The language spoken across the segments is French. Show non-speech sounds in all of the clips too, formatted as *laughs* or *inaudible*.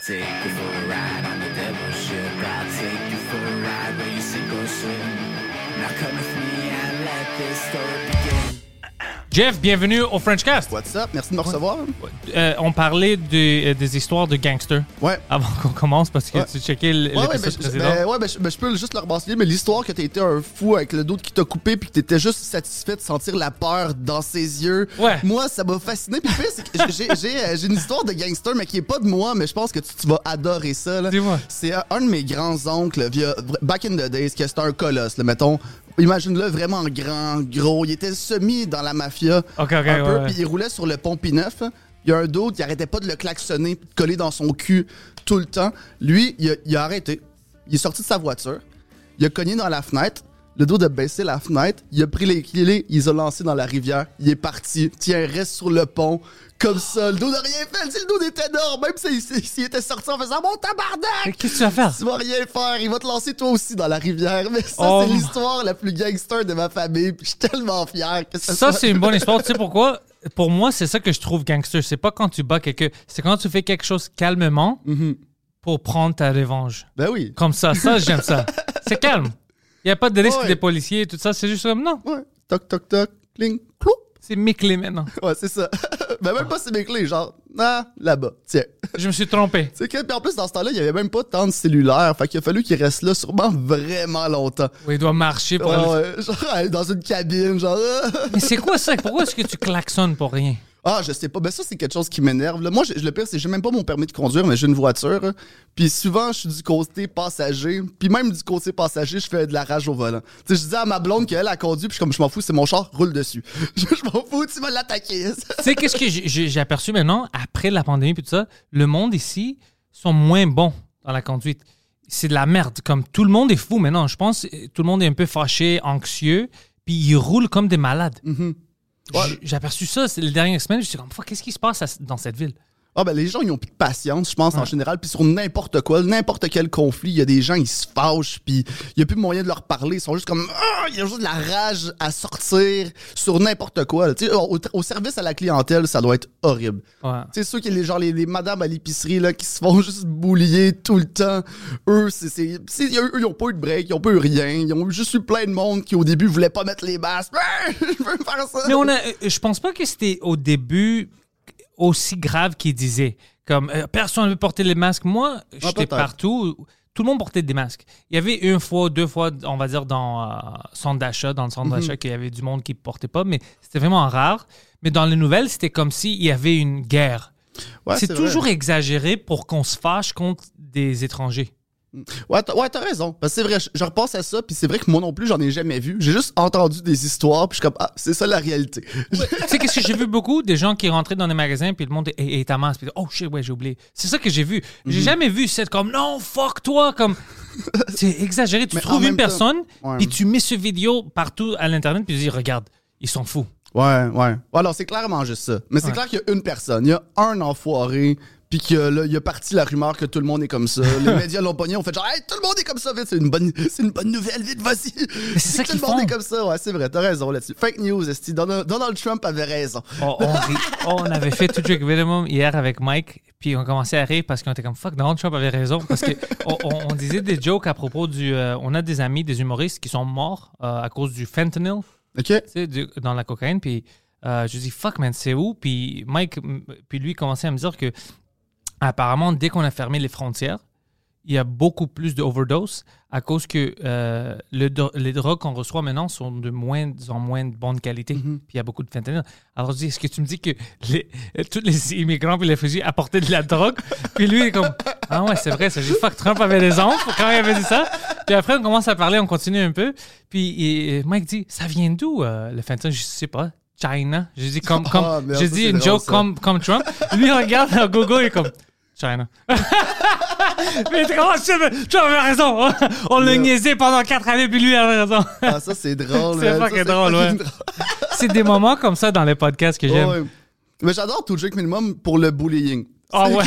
take you for a ride on the devil's ship. I'll take you for a ride where you sink or swim. Now come with me and let this story. Jeff, bienvenue au Frenchcast. What's up? Merci de me recevoir. Euh, on parlait de- euh, des histoires de gangsters. Ouais. Avant qu'on commence, parce que Ouais. tu checkais l- Ouais, ben, précédent. ben, ouais, ben, je, ben, je peux juste le rebassiner, mais l'histoire que t'as été un fou avec le dos qui t'a coupé puis que t'étais juste satisfait de sentir la peur dans ses yeux. Ouais. Moi, ça m'a fasciné. Puis le pire, c'est que j'ai- j'ai euh, j'ai une histoire de gangster, mais qui est pas de moi, mais je pense que tu, tu vas adorer ça. Dis-moi. C'est un de mes grands-oncles, via, back in the days, que c'était un colosse, là, mettons. Imagine-le vraiment grand, gros. Il était semi dans la mafia. Ok, ok, un peu, ouais. puis il roulait sur le pont P9. Il y a un d'autre qui arrêtait pas de le klaxonner, de coller dans son cul tout le temps. Lui, il a, il a arrêté. Il est sorti de sa voiture. Il a cogné dans la fenêtre. Le dos de baisser la fenêtre. Il a pris les clés, il les a lancés dans la rivière. Il est parti. Tiens, reste sur le pont. Comme ça. Le dos n'a rien fait. Le dos était énorme. Même s'il s'il était sorti en faisant Mon tabarnak! Qu'est-ce que tu vas faire? Tu vas rien faire, il va te lancer toi aussi dans la rivière. Mais ça, Oh. c'est l'histoire la plus gangster de ma famille. Je suis tellement fier que ça, Ça, soit- c'est une bonne *laughs* histoire. tu sais pourquoi? Pour moi, c'est ça que je trouve gangster. C'est pas quand tu bats quelqu'un, c'est quand tu fais quelque chose calmement pour prendre ta revanche. Ben oui. Comme ça, ça, j'aime ça. *laughs* C'est calme. Il n'y a pas de risque Ouais. des policiers et tout ça. C'est juste comme, non, Ouais. Toc, toc, toc. Cling. Clou. c'est mes clés maintenant. *laughs* Ouais, c'est ça. *laughs* ben même pas c'est mes clés, genre, ah, là-bas, tiens. Je me suis trompé. C'est que, en plus, dans ce temps-là, il y avait même pas tant de cellulaire. Fait qu'il a fallu qu'il reste là sûrement vraiment longtemps. Oui, il doit marcher pour Ouais, aller- ouais, *laughs* genre, aller dans une cabine, genre. Mais c'est quoi ça? Pourquoi est-ce que tu klaxonnes pour rien? Ah, je sais pas. Ben ça, c'est quelque chose qui m'énerve. là. Moi, je- le pire, c'est que j'ai même pas mon permis de conduire, mais j'ai une voiture. hein. Puis souvent, je suis du côté passager. Puis même du côté passager, je fais de la rage au volant. Tu sais, je dis à ma blonde qu'elle a conduit, puis je comme, je m'en fous, c'est mon char, roule dessus. *laughs* je m'en fous, tu vas l'attaquer. *laughs* Tu sais, qu'est-ce que j'ai- aperçu maintenant, après la pandémie et tout ça, le monde ici sont moins bons dans la conduite. C'est de la merde. Comme tout le monde est fou maintenant. Je pense que tout le monde est un peu fâché, anxieux, puis ils roulent comme des malades. J'ai- J'ai aperçu ça les dernières semaines. Je suis comme, qu'est-ce qui se passe dans cette ville? Ah ben les gens ils ont plus de patience, je pense en général, puis sur n'importe quoi, n'importe quel conflit, il y a des gens ils se fâchent, puis il y a plus moyen de leur parler, ils sont juste comme ah, il y a juste de la rage à sortir sur n'importe quoi. Tu sais, au, au service à la clientèle, ça doit être horrible. Ouais. Tu sais ceux qui les genre les, les madames à l'épicerie là qui se font *laughs* juste boulier tout le temps, eux c'est eux, ils ont pas eu de break, ils ont pas eu rien, ils ont juste eu plein de monde qui au début voulait pas mettre les masques. Ah, *laughs* je veux faire ça. Mais on a, euh, je pense pas que c'était au début aussi grave qu'ils disaient. Comme euh, personne ne veut porter les masques. Moi, j'étais Ah, peut-être. partout. Tout le monde portait des masques. Il y avait une fois, deux fois, on va dire, dans euh, centre d'achat, dans le centre Mhm. d'achat, qu'il y avait du monde qui ne portait pas, mais c'était vraiment rare. Mais dans les nouvelles, c'était comme s'il y avait une guerre. Ouais, c'est vrai. toujours exagéré pour qu'on se fâche contre des étrangers. Ouais, t'as, ouais, t'as raison. Parce que c'est vrai, je, je repense à ça, puis c'est vrai que moi non plus, j'en ai jamais vu. J'ai juste entendu des histoires, puis je suis comme, ah, c'est ça la réalité. tu sais, qu'est-ce que j'ai vu beaucoup? Des gens qui rentraient dans des magasins, puis le monde est, est ta masse, puis oh shit, ouais, j'ai oublié. C'est ça que j'ai vu. J'ai jamais vu cette comme non, fuck toi, comme. *laughs* C'est exagéré. Tu Mais trouves une temps- personne, Ouais. puis tu mets ce vidéo partout à l'internet, puis tu dis regarde, ils sont fous. Ouais, ouais. Alors, c'est clairement juste ça. Mais c'est Ouais. clair qu'il y a une personne, il y a un enfoiré, puis que là, il y a parti la rumeur que tout le monde est comme ça. Les *laughs* médias l'ont pogné, on fait genre, hey, tout le monde est comme ça, vite, c'est une bonne, c'est une bonne nouvelle, vite, vas-y. c'est ça Tout le monde font. est comme ça, ouais, c'est vrai, t'as raison là-dessus. Fake news, esti. Donald, Donald Trump avait raison. Oh, on, rit. Oh, on avait fait tout Trick Minimum hier avec Mike, puis on commençait à rire parce qu'on était comme fuck, Donald Trump avait raison. Parce que *laughs* on, disait des jokes à propos du. euh, on a des amis, des humoristes qui sont morts euh, à cause du fentanyl. OK? tu sais, du- dans la cocaïne. Puis euh, je dis, fuck, man, c'est où? Puis Mike, puis lui, commençait à me dire que, apparemment, dès qu'on a fermé les frontières, il y a beaucoup plus de overdose à cause que euh, le les drogues qu'on reçoit maintenant sont de moins en moins de bonne qualité. Puis il y a beaucoup de fentanyl. Alors je dis, est-ce que tu me dis que les, tous les immigrants puis les réfugiés apportaient de la drogue? *laughs* puis lui, il est comme, ah ouais, c'est vrai, ça. J'ai dit, fuck, Trump avait raison quand il avait dit ça. Puis après, on commence à parler, on continue un peu. Puis et Mike dit, ça vient d'où euh, le fentanyl? Je sais pas. China? J'ai dit comme, comme, merde, j'ai ça, dit c'est une drôle, joke ça. comme, comme Trump. Lui, il regarde à Google et est comme, China. *laughs* Mais comment tu avais raison. On l'a niaisé pendant quatre années, puis lui avait raison. Ah, ça, c'est drôle. *laughs* C'est fucking drôle, ouais. *laughs* C'est des moments comme ça dans les podcasts que j'aime. Ouais. Mais j'adore tout Drake Minimum pour le bullying. Ah C'est ouais.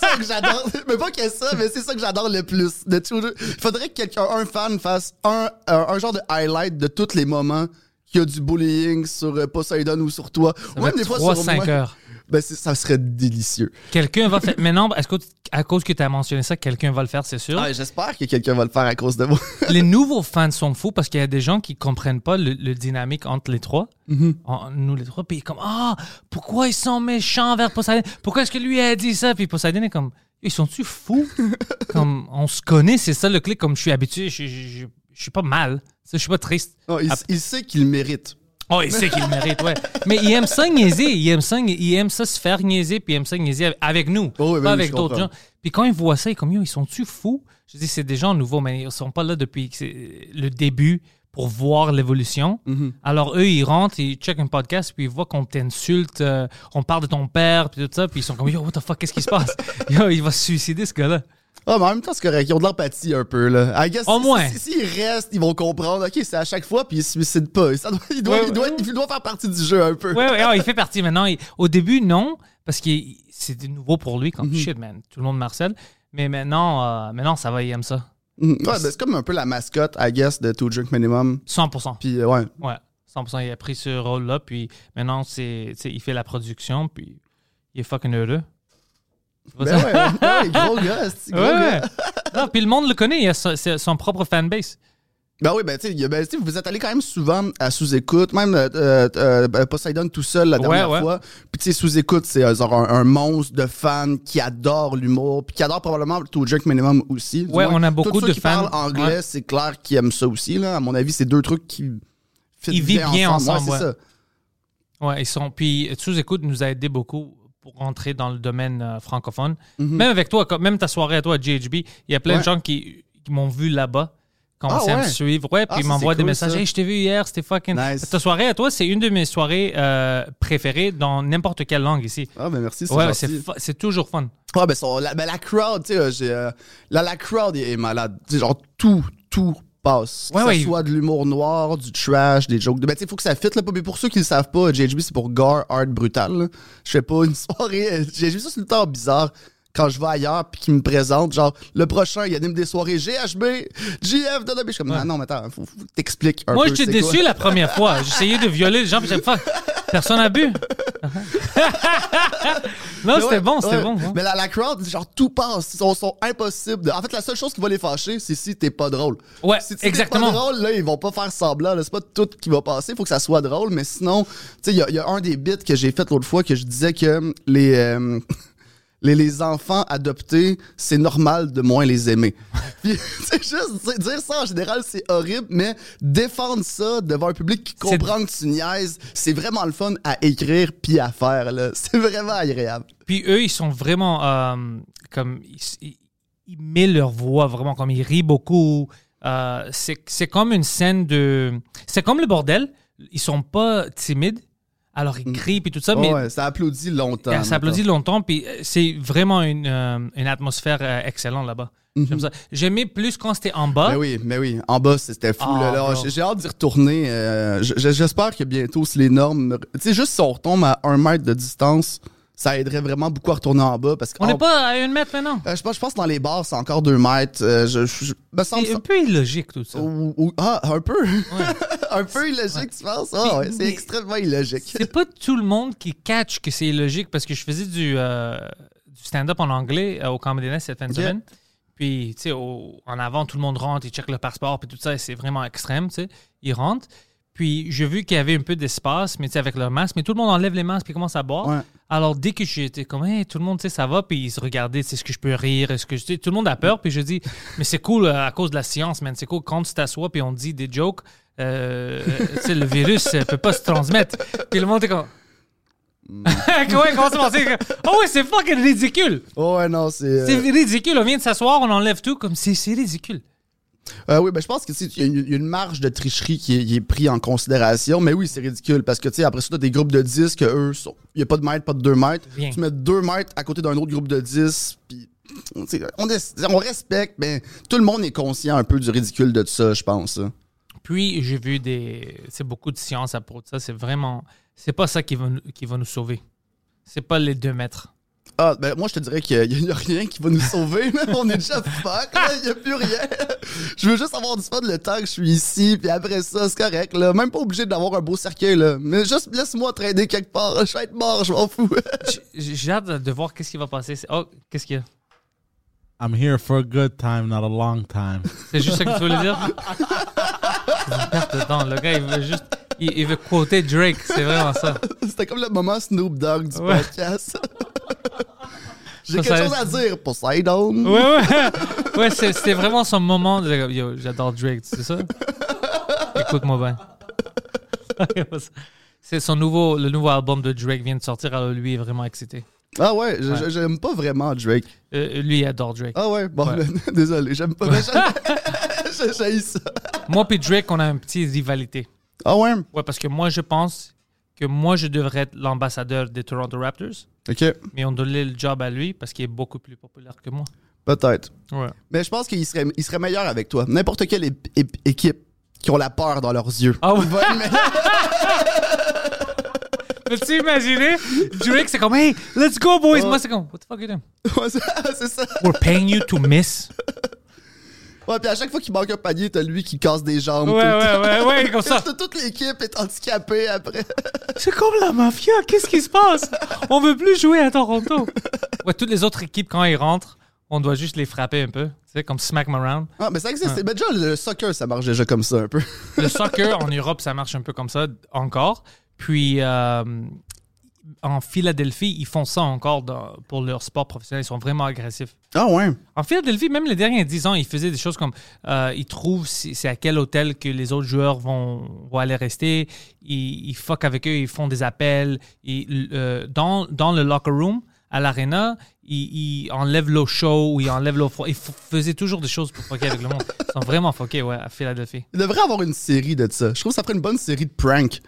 ça que j'adore. Mais pas que ça, mais c'est ça que j'adore le plus. De tout. Il faudrait que quelqu'un, un fan, fasse un, un, un genre de highlight de tous les moments qu'il y a du bullying sur euh, Poseidon ou sur toi. Ça Ou même des fois 3 sur 5 moi. heures. Ben, ça serait délicieux. Quelqu'un va faire. Mais non, est-ce que, à cause que tu as mentionné ça, quelqu'un va le faire, c'est sûr? Ah, J'espère que quelqu'un va le faire à cause de moi. *laughs* les nouveaux fans sont fous parce qu'il y a des gens qui comprennent pas le, le dynamique entre les trois. Mm-hmm. En- nous les trois. Puis comme, ah, pourquoi ils sont méchants vers Poseidon? Pourquoi est-ce que lui a dit ça? Puis Poseidon est comme, ils sont-tu fous? *laughs* comme, on se connaît, c'est ça le clic. Comme je suis habitué, je, je, je- je suis pas mal. Je suis pas triste. Non, il, il sait qu'il mérite. Oh, il sait qu'il mérite, ouais. Mais il aime ça niaiser. Il aime ça, il aime ça se faire niaiser, puis il aime ça niaiser avec- nous, Oh, oui, ben pas oui, avec d'autres gens. Puis quand ils voient ça, ils sont comme, Yo, ils sont-tu fous? Je dis, c'est des gens nouveaux, mais ils sont pas là depuis c'est le début pour voir l'évolution. Mm-hmm. Alors, eux, ils rentrent, ils checkent un podcast, puis ils voient qu'on t'insulte, euh, on parle de ton père, puis tout ça, puis ils sont comme, Yo, what the fuck, qu'est-ce qui se passe? *laughs* Yo, il va se suicider, ce gars-là. Ah, mais en même temps, c'est correct. Ils ont de l'empathie un peu, là. I guess, Au si- moins. si- S'ils restent, ils vont comprendre. OK, c'est à chaque fois, puis ils se suicident pas. Ça doit- il, doit, Ouais, il, doit, ouais. il doit faire partie du jeu un peu. Ouais, ouais, ah, il fait partie maintenant. Il- au début, non, parce que c'était nouveau pour lui, comme shit, man. Tout le monde Marcel. Mais maintenant, euh, maintenant, ça va, il aime ça. Mhm. Ouais, ben, c'est comme un peu la mascotte, I guess, de Two Drink Minimum. 100%. Puis, euh, ouais. Ouais, 100%. Il a pris ce rôle-là, puis maintenant, c'est, il fait la production, puis il est fucking heureux. Ben ça? ouais, ouais, *laughs* gros gars, gros Ouais, gars. ouais. Non, puis le monde le connaît, il a son, propre fanbase. Ben oui, ben tu sais, ben, tu sais, vous êtes allé quand même souvent à sous-écoute, même euh, euh, euh, Poseidon tout seul la dernière ouais. fois. Puis tu sais, sous-écoute, c'est euh, genre un, un monstre de fans qui adore l'humour, puis qui adore probablement Two Drink Minimum aussi. Ouais, on a beaucoup de qui fans. parlent anglais, Ouais. c'est clair qu'ils aiment ça aussi. Là. À mon avis, c'est deux trucs qui fit Ils vivent bien ensemble, Ouais, c'est ouais. ça. Ouais, ils sont. Puis sous-écoute nous a aidé beaucoup pour rentrer dans le domaine euh, francophone. Mhm. Même avec toi, comme- même ta soirée à toi à GHB, il y a plein de Ouais. gens qui, qui m'ont vu là-bas, commencé Ah à me ouais? suivre. Ouais, Ah, puis ils ça, m'envoient des messages. Hey, je t'ai vu hier, c'était fucking. Nice. Ta soirée à toi, c'est une de mes soirées euh, préférées dans n'importe quelle langue ici. Ah, ben merci, c'est Ouais, c'est toujours fun. Ah, ben, son- la, ben, la crowd, tu sais, euh, euh, la, la crowd est, malade. Tu sais, genre, tout, tout passe. Ouais, que ouais. soit de l'humour noir, du trash, des jokes. de- Ben, tu faut que ça fit, là. Mais pour ceux qui le savent pas, JHB, c'est pour Gore Art Brutal. Je fais pas une *laughs* soirée. JHB, ça, c'est le temps bizarre. Quand je vais ailleurs puis qu'ils me présentent, genre, le prochain, il anime des soirées GHB, GF, de Je suis comme, ah non, mais attends, faut, faut que t'expliques un Moi, peu. j'étais c'est quoi. déçu la première fois. *laughs* J'essayais de violer les gens, puis fait, fuck, personne n'a bu. *laughs* non, c'était ouais, bon, c'était ouais. bon. Mais la, la crowd, genre, tout passe. Ils sont, sont impossibles. de- En fait, la seule chose qui va les fâcher, c'est si t'es pas drôle. Ouais, si t'es exactement. pas drôle, là, ils vont pas faire semblant. C'est pas tout qui va passer. Faut que ça soit drôle. Mais sinon, tu sais, il y, a- il y a un des bits que j'ai fait l'autre fois que je disais que les. euh, Les, les enfants adoptés, c'est normal de moins les aimer. Puis, *laughs* c'est juste dire ça en général, c'est horrible, mais défendre ça devant un public qui comprend que tu niaises, c'est vraiment le fun à écrire puis à faire. là. *laughs* C'est vraiment agréable. Puis eux, ils sont vraiment euh, comme. Ils mettent leur voix vraiment comme ils rient beaucoup. Euh, c'est c'est comme une scène de. C'est comme le bordel. Ils sont pas timides. Alors ils crient puis tout ça, mais Mm. Ouais, ça applaudit longtemps. ça applaudit longtemps. Puis euh, c'est vraiment une, euh, une atmosphère euh, excellente là-bas. Ça. J'aimais plus quand c'était en bas. Mais Mm-hmm. Ben oui, mais oui. En bas, c'était fou. Ah, là, là. bro. J'ai- hâte d'y retourner. euh, J'espère que bientôt, si les normes. Tu sais, juste si on retombe à un mètre de distance, ça aiderait vraiment beaucoup à retourner en bas. Parce que On n'est pas à une mètre maintenant. Euh, je, pense, je pense que dans les bars, c'est encore deux mètres. Euh, je, je- je- me semble C'est un peu illogique tout ça. Ou- ou- ah, un peu. *laughs* un peu illogique, tu penses? Ah, ouais, c'est extrêmement illogique. C'est pas tout le monde qui catch que c'est illogique parce que je faisais du, euh, du stand-up en anglais au Comedy Nest cette fin de semaine. Puis, tu sais, en avant, tout le monde rentre, ils checkent le passeport, puis tout ça, et c'est vraiment extrême, tu sais. Ils rentrent. Puis, j'ai vu qu'il y avait un peu d'espace, mais tu sais, avec leur masque, mais tout le monde enlève les masques puis commence à boire. Ouais. Alors, dès que j'étais comme, hey, tout le monde, tu sais, ça va, puis ils se regardaient, sais, est-ce que je peux rire, est-ce que je. Tout le monde a peur, puis je dis, *laughs* mais c'est cool euh, à cause de la science, man. C'est cool quand tu t'assois, puis on dit des jokes, euh, euh, le virus euh, peut pas se transmettre. Puis le monde est comme. *laughs* Comment comment ça? Oh oui, c'est fucking ridicule! Oh, ouais, non, c'est. euh, C'est ridicule, on vient de s'asseoir, on enlève tout, comme c'est c'est ridicule. Euh, oui, ben, je pense que tu sais, il y, a une- il y a une marge de tricherie qui est, qui est prise en considération, mais oui, c'est ridicule parce que tu sais, après ça, t'as des groupes de 10 que eux, sont- il n'y a pas de mètres, pas de 2 mètres. Tu mets 2 mètres à côté d'un autre groupe de 10, puis tu sais, on, respecte, mais tout le monde est conscient un peu du ridicule de tout ça, je pense. hein. Puis j'ai vu des. C'est beaucoup de science à propos de ça. C'est vraiment. C'est pas ça qui va, nous- qui va nous sauver. C'est pas les deux mètres. Ah, ben moi, je te dirais qu'il n'y a, rien qui va nous sauver. là. on est déjà fuck, là. il n'y a plus rien. Je veux juste avoir du fun le temps que je suis ici, puis après ça, c'est correct. Là. Même pas obligé d'avoir un beau cercueil. Là. Mais juste laisse-moi traîner quelque part. Je vais être mort, je m'en fous. J'ai hâte de voir qu'est-ce qui va passer. Oh, qu'est-ce qu'il y a? I'm here for a good time, not a long time. C'est juste ça que tu voulais dire? *laughs* C'est de temps. Le gars, il veut juste. Il, il veut quoter Drake. C'est vraiment ça. C'était comme le moment Snoop Dogg du Ouais. podcast. *laughs* J'ai quelque ça- chose à dire, Poseidon. Ouais, ouais. Ouais, c'était vraiment son moment. de- Yo, j'adore Drake, c'est ça? Écoute-moi bien. *laughs* C'est son nouveau, le nouveau album de Drake vient de sortir, alors lui est vraiment excité. Ah ouais, j'aime pas vraiment Drake. Euh, lui, il adore Drake. Ah ouais, bon, Ouais. *laughs* désolé, j'aime pas. *laughs* j'ai- ça. Moi et Drake, on a une petite rivalité. Ah ouais? Ouais, parce que moi, je pense que moi, je devrais être l'ambassadeur des Toronto Raptors, Ok, mais on donnait le job à lui parce qu'il est beaucoup plus populaire que moi. peut-être. Ouais. Mais je pense qu'il serait, il serait meilleur avec toi. N'importe quelle équipe qui ont la peur dans leurs yeux. Ah ouais. *laughs* Peux-tu imaginer? Drake, c'est comme, hey, let's go, boys. Ouais. Moi, c'est comme, what the fuck are you doing? *laughs* C'est ça. We're paying you to miss. Ouais, puis à chaque fois qu'il manque un panier, t'as lui qui casse des jambes. Ouais, tout ouais, ouais, ouais, comme *laughs* ça. Toute l'équipe est handicapée après. *laughs* C'est comme la mafia, qu'est-ce qui se passe? On veut plus jouer à Toronto. Ouais, toutes les autres équipes, quand ils rentrent, on doit juste les frapper un peu. Tu sais, comme smack 'em around. Ah, mais ça existe. Mais déjà, le soccer, ça marche déjà comme ça un peu. Le soccer en Europe, ça marche un peu comme ça encore. Puis euh, en Philadelphie, ils font ça encore dans- pour leur sport professionnel. Ils sont vraiment agressifs. Ah ouais. En Philadelphie, même les derniers 10 ans, ils faisaient des choses comme euh, ils trouvent si- c'est à quel hôtel que les autres joueurs vont, vont aller rester. Ils, ils fuck avec eux, ils font des appels. Ils, euh, dans, dans le locker room, à l'arena, ils, ils enlèvent l'eau chaude ou ils enlèvent l'eau froide. Ils faisaient toujours des choses pour fucker avec le monde. Ils sont vraiment fuckés, ouais, à Philadelphie. Il devrait avoir une série de ça. Je trouve que ça ferait une bonne série de pranks.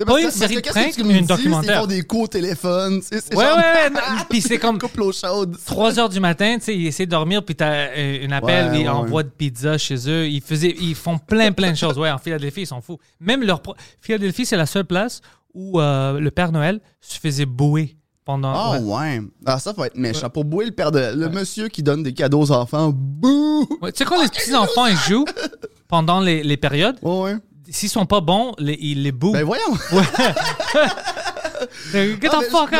C'est Pas une série de pranks, mais une documentaire. Ils font des coups au téléphone. Ouais, ouais, *laughs* ouais. Puis c'est comme couple l'eau chaude. 3 heures du matin, tu sais, ils essaient de dormir, puis t'as euh, un appel, ils envoient de pizza chez eux. Ils, faisaient, ils font plein, plein de choses. Ouais, en Philadelphie, ils sont fous. Même leur. Philadelphie, c'est la seule place où euh, le Père Noël se faisait bouer pendant. Ah ouais. ouais. Ah, ça va être méchant. Pour bouer le père de. Le monsieur qui donne des cadeaux aux enfants. Bouh! Tu sais, quand les petits-enfants, ils jouent pendant les, les périodes, Ouais, ouais. S'ils sont pas bons, les- ils les bouent. Ben voyons. *laughs* *laughs* Euh, Get the fuck.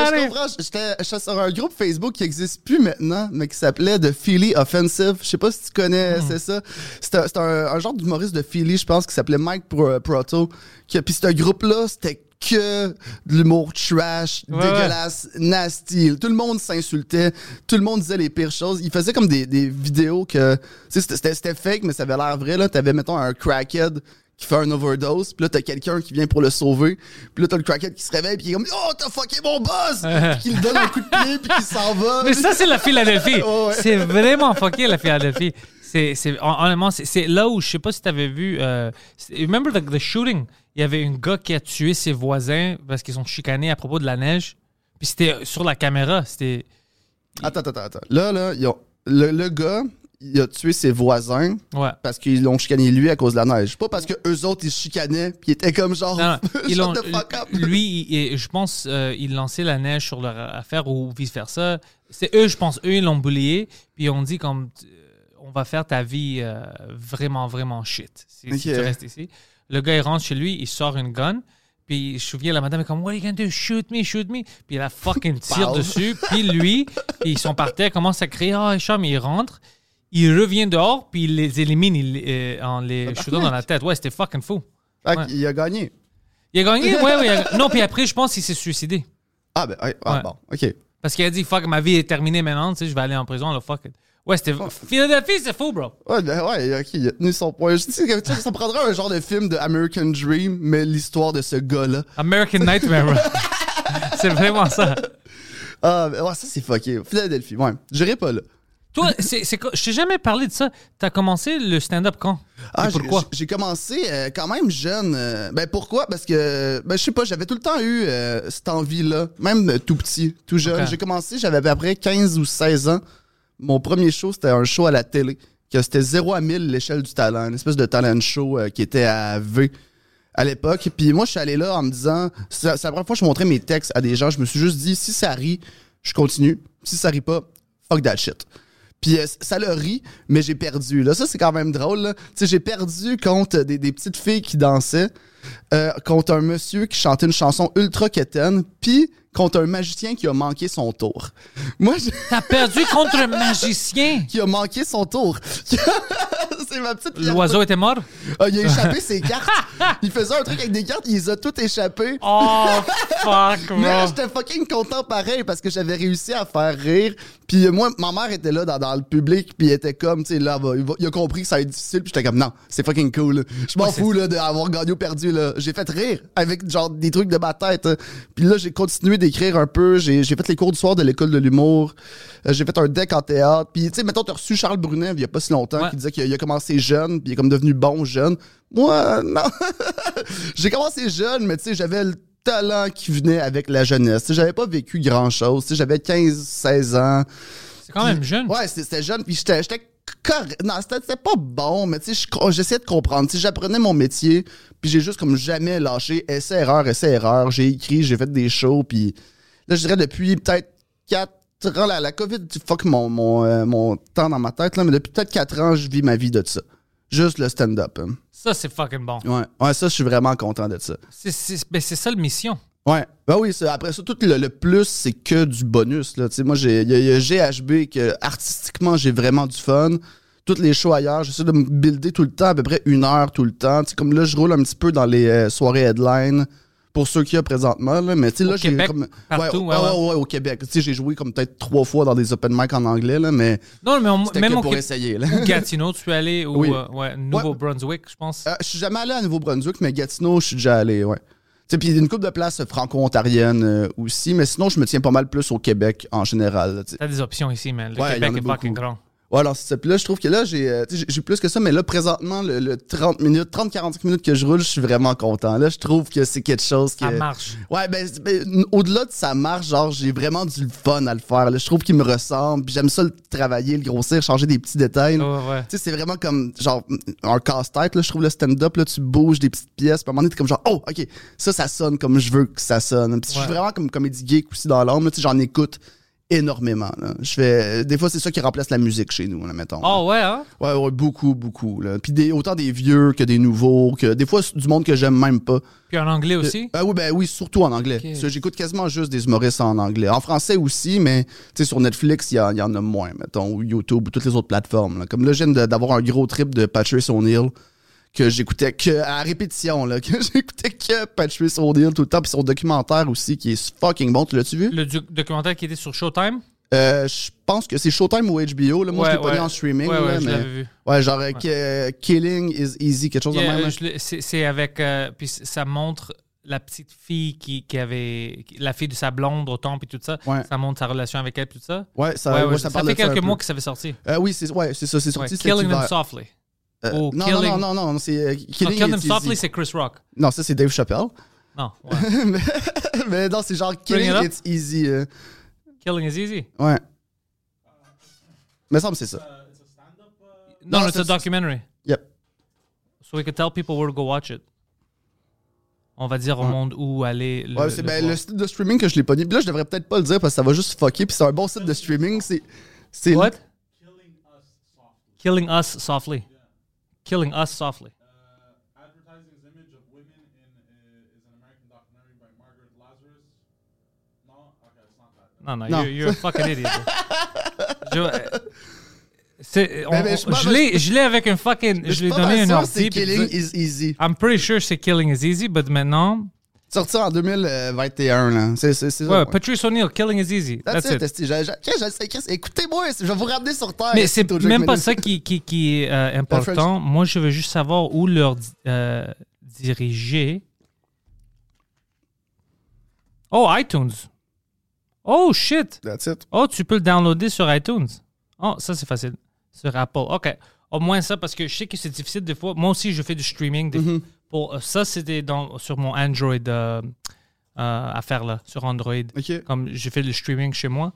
J'étais sur un groupe Facebook qui n'existe plus maintenant, mais qui s'appelait The Philly Offensive. Je sais pas si tu connais, Hmm. c'est ça. C'était un, genre d'humoriste de Philly, je pense, qui s'appelait Mike Pro- Proto. Qui- Puis ce groupe-là, c'était que de l'humour trash, Ouais, dégueulasse, nasty. Tout le monde s'insultait, tout le monde disait les pires choses. Il faisait comme des, des vidéos que, c'était fake, mais ça avait l'air vrai. Là, t'avais mettons un crackhead qui fait un overdose, puis là t'as quelqu'un qui vient pour le sauver, puis là t'as le crackhead qui se réveille, puis qui est comme oh t'as fucké mon boss, *laughs* puis qui lui donne un coup de pied, puis qui s'en va. Mais ça, c'est la Philadelphie. *laughs* Ouais. C'est vraiment fucké, la Philadelphie. C'est, c'est, hon- honnêtement, c'est, là où je sais pas si tu avais vu. Euh, remember the, the shooting? Il y avait un gars qui a tué ses voisins parce qu'ils sont chicanés à propos de la neige. Puis c'était sur la caméra. C'était. Attends, attends, attends. Là, là, ils ont- le, le gars, il a tué ses voisins Ouais. parce qu'ils l'ont chicané lui à cause de la neige. Pas parce que eux autres, ils se chicanaient, puis ils étaient comme genre, Non, non, *laughs* ils ont- lui, il- je pense, euh, il lançait la neige sur leur affaire ou vice versa. C'est eux, je pense, eux, ils l'ont bullié. Puis ils ont dit comme, euh, on va faire ta vie euh, vraiment, vraiment shit si, tu restes ici. Le gars, il rentre chez lui, il sort une gun. Puis je me souviens, la madame est comme, What are you gonna do? Shoot me, shoot me. Puis il a fucking tire dessus. Puis lui, *laughs* ils sont par terre, commence à crier, ah, oh, mais il rentre. Il revient dehors, puis il les élimine il- euh, en les shootant dans la tête. Ouais, c'était fucking fou. Fait Ouais. qu'il a gagné. Il a gagné, ouais, ouais. il a- *laughs* Non, puis après, je pense qu'il s'est suicidé. Ah, ben, ouais, ah, bon, ok. Parce qu'il a dit, fuck, ma vie est terminée maintenant, tu sais, je vais aller en prison, là, fuck it. Ouais, c'était. Philadelphie, c'est fou, bro. Ouais, ben, ouais, ok, il a tenu son point. Je dis que ça prendrait un genre de film de American Dream, mais l'histoire de ce gars-là. American Nightmare, bro. *laughs* c'est vraiment ça. Ah, ben, ouais, ça c'est fucké. Philadelphie, ouais. J'irai pas là. Toi, c'est, c'est, je t'ai jamais parlé de ça. T'as commencé le stand-up quand? Ah, Et pourquoi? J'ai j'ai commencé euh, quand même jeune. euh, ben pourquoi? Parce que, ben je sais pas, j'avais tout le temps eu euh, cette envie-là, même tout petit, tout jeune. J'ai commencé, j'avais à peu près 15 ou 16 ans. Mon premier show, c'était un show à la télé, que c'était 0 à 1000 l'échelle du talent, une espèce de talent show qui était à V à l'époque. Puis moi, je suis allé là en me disant, c'est c'est la première fois que je montrais mes textes à des gens, je me suis juste dit, si ça rit, je continue. Si ça rit pas, fuck that shit. Puis euh, ça le rit, mais j'ai perdu. Là, ça, c'est quand même drôle. Tu sais, j'ai perdu contre des petites filles qui dansaient, euh, contre un monsieur qui chantait une chanson ultra quétaine, puis contre un magicien qui a manqué son tour. Moi, j'ai- T'as perdu contre un magicien? *laughs* qui a manqué son tour. *laughs* c'est ma petite. L'oiseau était mort? Ah, il a *laughs* échappé ses cartes. il faisait un truc avec des cartes, il les a toutes échappées. Oh, fuck, Mais j'étais fucking content pareil parce que j'avais réussi à faire rire. Puis euh, moi, ma mère était là dans, dans le public, puis elle était comme, tu sais, là, il, va- il a compris que ça allait être difficile, puis j'étais comme, non, c'est fucking cool. Je m'en Ouais, fous là, d'avoir gagné ou perdu. Là. J'ai fait rire avec genre des trucs de ma tête. hein. Puis là, j'ai continué d'écrire un peu. J'ai j'ai fait les cours du soir de l'école de l'humour. Euh, j'ai fait un deck en théâtre. Puis, tu sais, mettons, t'as reçu Charles Brunet il y a pas si longtemps Ouais. qui disait qu'il a, il a commencé jeune, puis il est comme devenu bon jeune. Moi, *laughs* non. j'ai commencé jeune, mais tu sais, j'avais le talent qui venait avec la jeunesse. J'avais pas vécu grand-chose. Tu sais, J'avais 15-16 ans. C'est quand même jeune. Ouais, c'était jeune, puis j'étais. Non, c'était pas bon, mais tu sais, je- j'essayais de comprendre. Tu sais, J'apprenais mon métier, puis j'ai juste comme jamais lâché. Essai-erreur, essai-erreur. J'ai écrit, j'ai fait des shows, puis là, je dirais depuis peut-être 4 ans, la, la COVID, tu fuck mon, mon, euh, mon temps dans ma tête, là, mais depuis peut-être 4 ans, je vis ma vie de ça. Juste le stand-up. hein. Ça, c'est fucking bon. Ouais. ouais, ça, je suis vraiment content de ça. C'est, c'est, ben, c'est ça, la mission. Ouais. Ben oui, après ça, tout le, le plus, c'est que du bonus. Là. Tu sais, moi, j'ai- il y, a- il y a GHB que artistiquement, j'ai vraiment du fun. Toutes les shows ailleurs, j'essaie de me builder tout le temps, à peu près une heure tout le temps. Tu sais, comme là, je roule un petit peu dans les euh, soirées headline pour ceux qu'il y a présentement. Là. Mais tu sais, Au là, j'ai comme. partout, ouais, ouais, ouais, ouais. au Québec. Tu sais, j'ai joué comme peut-être trois fois dans des open mic en anglais, là, mais Non, mais on- même que au pour Québec- essayer. Là. *laughs* Gatineau, tu es allé, ou Oui. euh, ouais, Nouveau-Brunswick, je pense. Euh, je suis jamais allé à Nouveau-Brunswick, mais Gatineau, je suis déjà allé, ouais. Tu sais, puis il y a une couple de places franco-ontariennes euh, aussi, mais sinon, je me tiens pas mal plus au Québec en général. tu. T'as des options ici, man. Le Québec est fucking grand. Ouais, alors c'est ça. Puis là, je trouve que là, j'ai euh, j'ai- j'ai plus que ça, mais là, présentement, le, le 30 minutes, 30-45 minutes que je roule, je suis vraiment content. Là, je trouve que c'est quelque chose qui. Ça marche. Ouais, ben, ben, au-delà de ça marche, genre, j'ai vraiment du fun à le faire. là. Je trouve qu'il me ressemble, puis j'aime ça le travailler, le grossir, changer des petits détails. Ouais, ouais. Tu sais, c'est vraiment comme, genre, un casse-tête, là, je trouve le stand-up, là, tu bouges des petites pièces, puis à un moment donné, t'es comme genre, oh, ok, ça, ça sonne comme je veux que ça sonne. Puis je suis vraiment comme comédie geek aussi dans l'ombre, là, tu sais, j'en écoute énormément, là. Je fais, des fois, c'est ça qui remplace la musique chez nous, là, mettons. Oh, ouais, hein? Ouais, ouais, beaucoup, beaucoup, là. Puis des, autant des vieux que des nouveaux, que des fois, du monde que j'aime même pas. Puis en anglais aussi? Ah oui, ben oui, surtout en anglais. J'écoute quasiment juste des humoristes en anglais. En français aussi, mais tu sais, sur Netflix, il y, en- il y en a moins, mettons, ou YouTube, ou toutes les autres plateformes. là. Comme là, je viens de- d'avoir un gros trip de Patrice O'Neill que j'écoutais que à répétition, là, *laughs* que j'écoutais que Patrice O'Neill tout le temps, puis son documentaire aussi qui est fucking bon. Tu l'as-tu vu? Le du- documentaire qui était sur Showtime? Euh, je pense que c'est Showtime ou HBO. Là. Moi, je l'ai pas vu en streaming. Ouais, là, ouais, je mais... vu. Ouais, genre euh, que- Killing is Easy, quelque chose de même. hein. c'est avec. euh, puis ça montre la petite fille qui, qui avait. La fille de sa blonde au temps, puis tout ça. Ouais. Ça montre sa relation avec elle, puis tout ça. Ouais, ça, Ouais, ouais, ouais, ça, ça, fait quelques mois que ça avait sorti. Euh, oui, c'est ouais, c'est ça, c'est Ouais, sorti Killing Them. Softly. Euh, Oh, non, Killing- non, non, non, non, c'est euh, Non, Killing Kill It Them Easy. Softly, c'est Chris Rock. Non, ça c'est Dave Chappelle. Non, *laughs* ouais. mais, mais non, c'est genre Killing it. It's Easy. euh, Killing is easy. ouais. Mais ça me semble que c'est ça. No, Non, it's a c'est- documentary. Yep. So we could tell people where to go watch it. On va dire au Ouais. monde où aller. Le, Ouais, c'est le ben, le site de streaming que je l'ai pas mis. Puis Là, je devrais peut-être pas le dire parce que ça va juste fucker. Puis c'est un bon site de streaming. C'est. c'est What? Killing us softly. Killing us softly. Advertising's image of women in uh, is an American documentary by Margaret Lazarus. No, okay, it's not that. Non, non, Non. You're, you're a fucking idiot. je, euh, *laughs* c'est- on- Mais- mais on- je l'ai- je l'ai avec un fucking. Je suis lui donné un ordi. Killing is Easy. I'm pretty sure c'est Killing is easy, but maintenant. Sorti en 2021, là. C'est c'est- c'est ça. Ouais, ouais. Patrice O'Neill, Killing is easy. That's, That's, it, it. Écoutez-moi, je vais vous ramener sur Terre. Mais c'est même pas ça qui, qui, qui est euh, important. Moi, je veux juste savoir où leur euh, diriger. Oh, iTunes. Oh, shit. That's it. Oh, tu peux le downloader sur iTunes. Oh, ça, c'est facile. Sur Apple. OK. Au moins ça, parce que je sais que c'est difficile des fois. Moi aussi, je fais du streaming. des- Mm-hmm. Pour, euh, ça, c'était dans- sur mon Android euh, euh, à faire là, sur Android. Comme j'ai fait le streaming chez moi,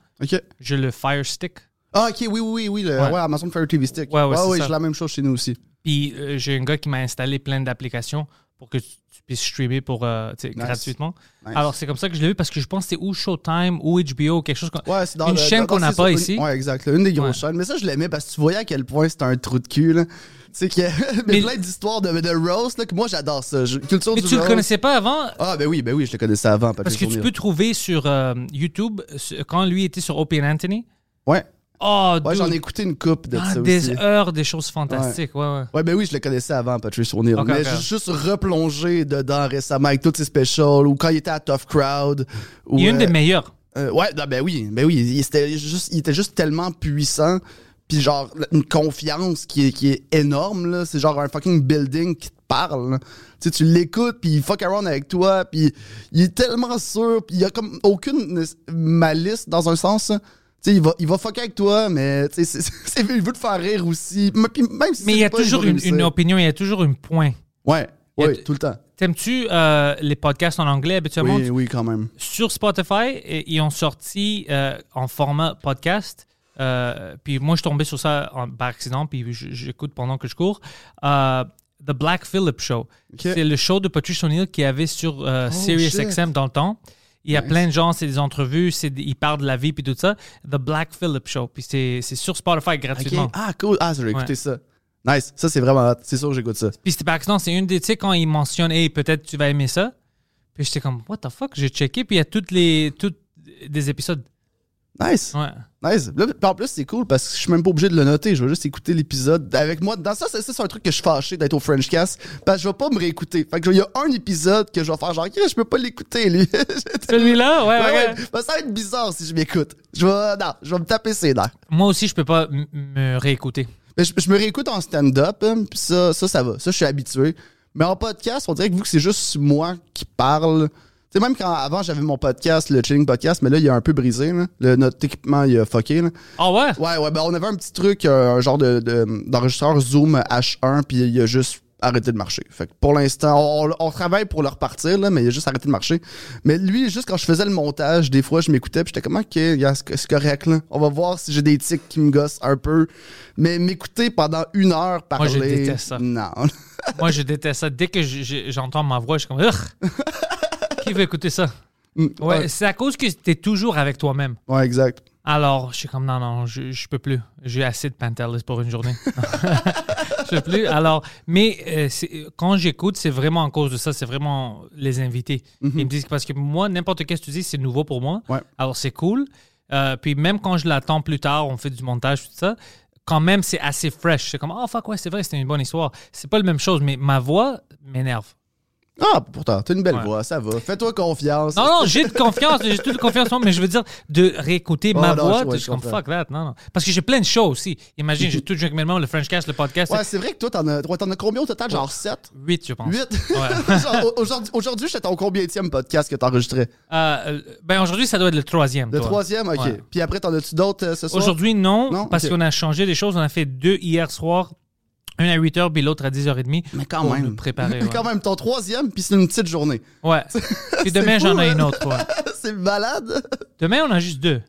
j'ai le Fire Stick. Ah, ok, oui, oui, oui, oui, le, Ouais. ouais. Amazon Fire TV Stick. Ouais, ouais, c'est oui, j'ai la même chose chez nous aussi. Puis euh, j'ai un gars qui m'a installé plein d'applications pour que tu, tu puisses streamer pour, euh, Nice. gratuitement. Nice. Alors, c'est comme ça que je l'ai vu parce que je pense que c'était ou Showtime ou HBO, quelque chose comme Ouais, c'est dans Une le- chaîne qu'on n'a pas ici. Ouais, exact. là, Une des grosses chaînes. Mais ça, je l'aimais parce que tu voyais à quel point c'était un trou de cul, là. Tu sais qu'il y a *laughs* mais plein d'histoires de, de roast, là, que moi, j'adore ça. Je- culture Mais du tu le roast. connaissais pas avant? Ah, ben oui, ben oui, je le connaissais avant. parce que tu peux trouver sur euh, YouTube quand lui était sur Opie Anthony. Ouais. Oh, Ouais, j'en ai écouté une coupe de Ah, ça des aussi. heures, des choses fantastiques. Ouais, ouais. Ouais, ben oui, je le connaissais avant, Patrice O'Neill. Ok, mais juste replongé dedans récemment avec tous ses specials ou quand il était à Tough Crowd. Ou, Il est une des euh, meilleures. euh, ouais, non, ben oui, ben oui. Il, était juste, il était juste tellement puissant. Puis genre, une confiance qui est, qui est énorme, là. C'est genre un fucking building qui te parle. là. Tu sais, tu l'écoutes, puis il fuck around avec toi, puis il est tellement sûr, puis il y a comme aucune malice dans un sens. Tu sais, il va, il va fucker avec toi, mais tu sais, *laughs* c'est- il veut te faire rire aussi. Mais, puis même si Mais il y a pas, toujours une, opinion, il y a toujours un point. Ouais, t- tout le temps. T'aimes-tu euh, les podcasts en anglais habituellement? Oui, oui, quand même. Sur Spotify, ils ont sorti euh, en format podcast. Euh, puis moi, je tombé sur ça en- par accident, puis j'écoute pendant que je cours. Euh, The Black Phillip Show. C'est le show de Patrice O'Neill qu'il y avait sur euh, Oh, Sirius shit. XM dans le temps. Il y a Nice. plein de gens, c'est des entrevues, c'est ils parlent de la vie puis tout ça. The Black Phillip Show. Puis c'est c'est sur Spotify gratuitement. Ah, cool. Ah, je vais écouter Ouais. ça. Nice. Ça, c'est vraiment hot. C'est sûr que j'écoute ça. Puis c'était par accident, c'est une des, tu sais, quand il mentionne, hey, peut-être tu vas aimer ça. Puis j'étais comme, what the fuck, j'ai checké, puis il y a toutes les, toutes des épisodes. Nice. Ouais. Nice. Là, en plus, c'est cool parce que je suis même pas obligé de le noter. Je vais juste écouter l'épisode avec moi. Dans ça, c'est un truc que je suis fâché d'être au French Cast parce que je vais pas me réécouter. Fait que il y a un épisode que je vais faire genre, je peux pas l'écouter, lui. *laughs* Celui-là, ouais, Ouais, ça va être bizarre si je m'écoute. Je vais, non, je vais me taper ses dents. Moi aussi, je peux pas me réécouter. Mais je, je me réécoute en stand-up, hein, puis ça, ça, ça va. Ça, je suis habitué. Mais en podcast, on dirait que vu que c'est juste moi qui parle. Sais, même quand avant j'avais mon podcast, le Chilling Podcast, mais là, il a un peu brisé. Là. Le- notre équipement, il a fucké. Là. Ah ouais? Ouais, ouais, ben on avait un petit truc, euh, un genre de, de- d'enregistreur Zoom H1, puis il a juste arrêté de marcher. Fait que pour l'instant, on, on travaille pour le repartir, là, mais il a juste arrêté de marcher. Mais lui, juste quand je faisais le montage, des fois, je m'écoutais, puis j'étais comme, ok, gars, c'est c'est correct, là. On va voir si j'ai des tics qui me gossent un peu. Mais m'écouter pendant une heure parler. je déteste ça. Non. Moi, je déteste ça. Dès que je- je- j'entends ma voix, je suis comme! *laughs* qui veut écouter ça? Ouais, ouais, c'est à cause que t'es toujours avec toi-même. ouais, exact. Alors, je suis comme, non, non, je, je peux plus. J'ai assez de Pantelis pour une journée. *laughs* je peux plus. Alors, mais euh, quand j'écoute, c'est vraiment en cause de ça. C'est vraiment les invités. Ils me disent, parce que moi, n'importe qu'est-ce que tu dis, c'est nouveau pour moi. Ouais. Alors, c'est cool. Euh, puis même quand je l'attends plus tard, on fait du montage, tout ça, quand même, c'est assez fresh. C'est comme, oh fuck, ouais, c'est vrai, c'était une bonne histoire. C'est pas la même chose, mais ma voix m'énerve. Ah, pourtant, t'as une belle Ouais. voix, ça va. Fais-toi confiance. Non, non, j'ai de confiance, j'ai toute confiance en moi, mais je veux dire, de réécouter Oh, ma non, voix, je- ouais, je je suis comme fuck that, non, non. Parce que j'ai plein de shows aussi. Imagine, j'ai tout Drink Minimum, le Frenchcast, le podcast, Ouais, c'est vrai que toi, t'en as, t'en as combien au total? Genre 7? 8, je pense. 8? Ouais. *laughs* Aujourd'hui, aujourd'hui, j'étais au combienième podcast que t'enregistrais? Euh, euh, ben aujourd'hui, ça doit être le troisième. Le toi. troisième, ok. Puis après, t'en as-tu d'autres euh, ce soir? Aujourd'hui, non, Non? parce qu'on a changé des choses. On a fait deux hier soir, un à 8h, puis l'autre à 10h30. Mais quand pour même. nous préparer. Mais Ouais. quand même, ton troisième, puis c'est une petite journée. Ouais. *laughs* Puis demain, j'en ai hein? une autre. ouais. *laughs* c'est malade. Demain, on a juste deux.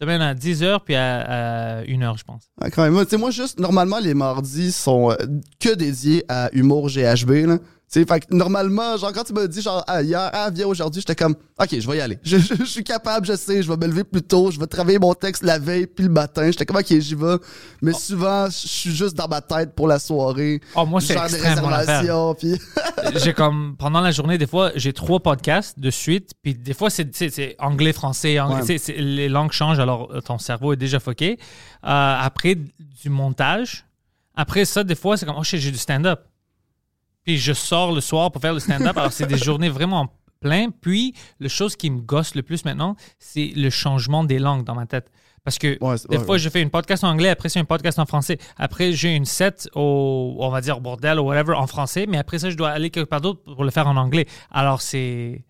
Demain, on a 10h, puis à, à 1h, je pense. Ouais, quand même. Tu sais, moi, juste, normalement, les mardis sont euh, que dédiés à humour GHB, là. Sais, fait que normalement, genre, quand tu m'as dit, genre, ah, hier, ah, viens aujourd'hui, j'étais comme, ok, je vais y aller. *laughs* Je, je- je suis capable, je sais, je vais me lever plus tôt, je vais travailler mon texte la veille, puis le matin. J'étais comme, ok, j'y vais. Mais souvent, je suis juste dans ma tête pour la soirée. Oh, moi, c'est Genre des extrême, mon affaire. réservations, puis. *laughs* j'ai comme pendant la journée des fois j'ai trois podcasts de suite puis des fois c'est anglais français anglais, Ouais. c'est- les langues changent alors euh, ton cerveau est déjà foqué Euh, après du montage après ça des fois c'est comme oh shit, j'ai du stand-up puis je sors le soir pour faire le stand-up alors c'est des journées vraiment plein puis le chose qui me gosse le plus maintenant c'est le changement des langues dans ma tête parce que Ouais, des ouais, fois, ouais. je fais une podcast en anglais, après, c'est un podcast en français. Après, j'ai une set au, on va dire, bordel ou whatever en français, mais après ça, je dois aller quelque part d'autre pour le faire en anglais. Alors, c'est.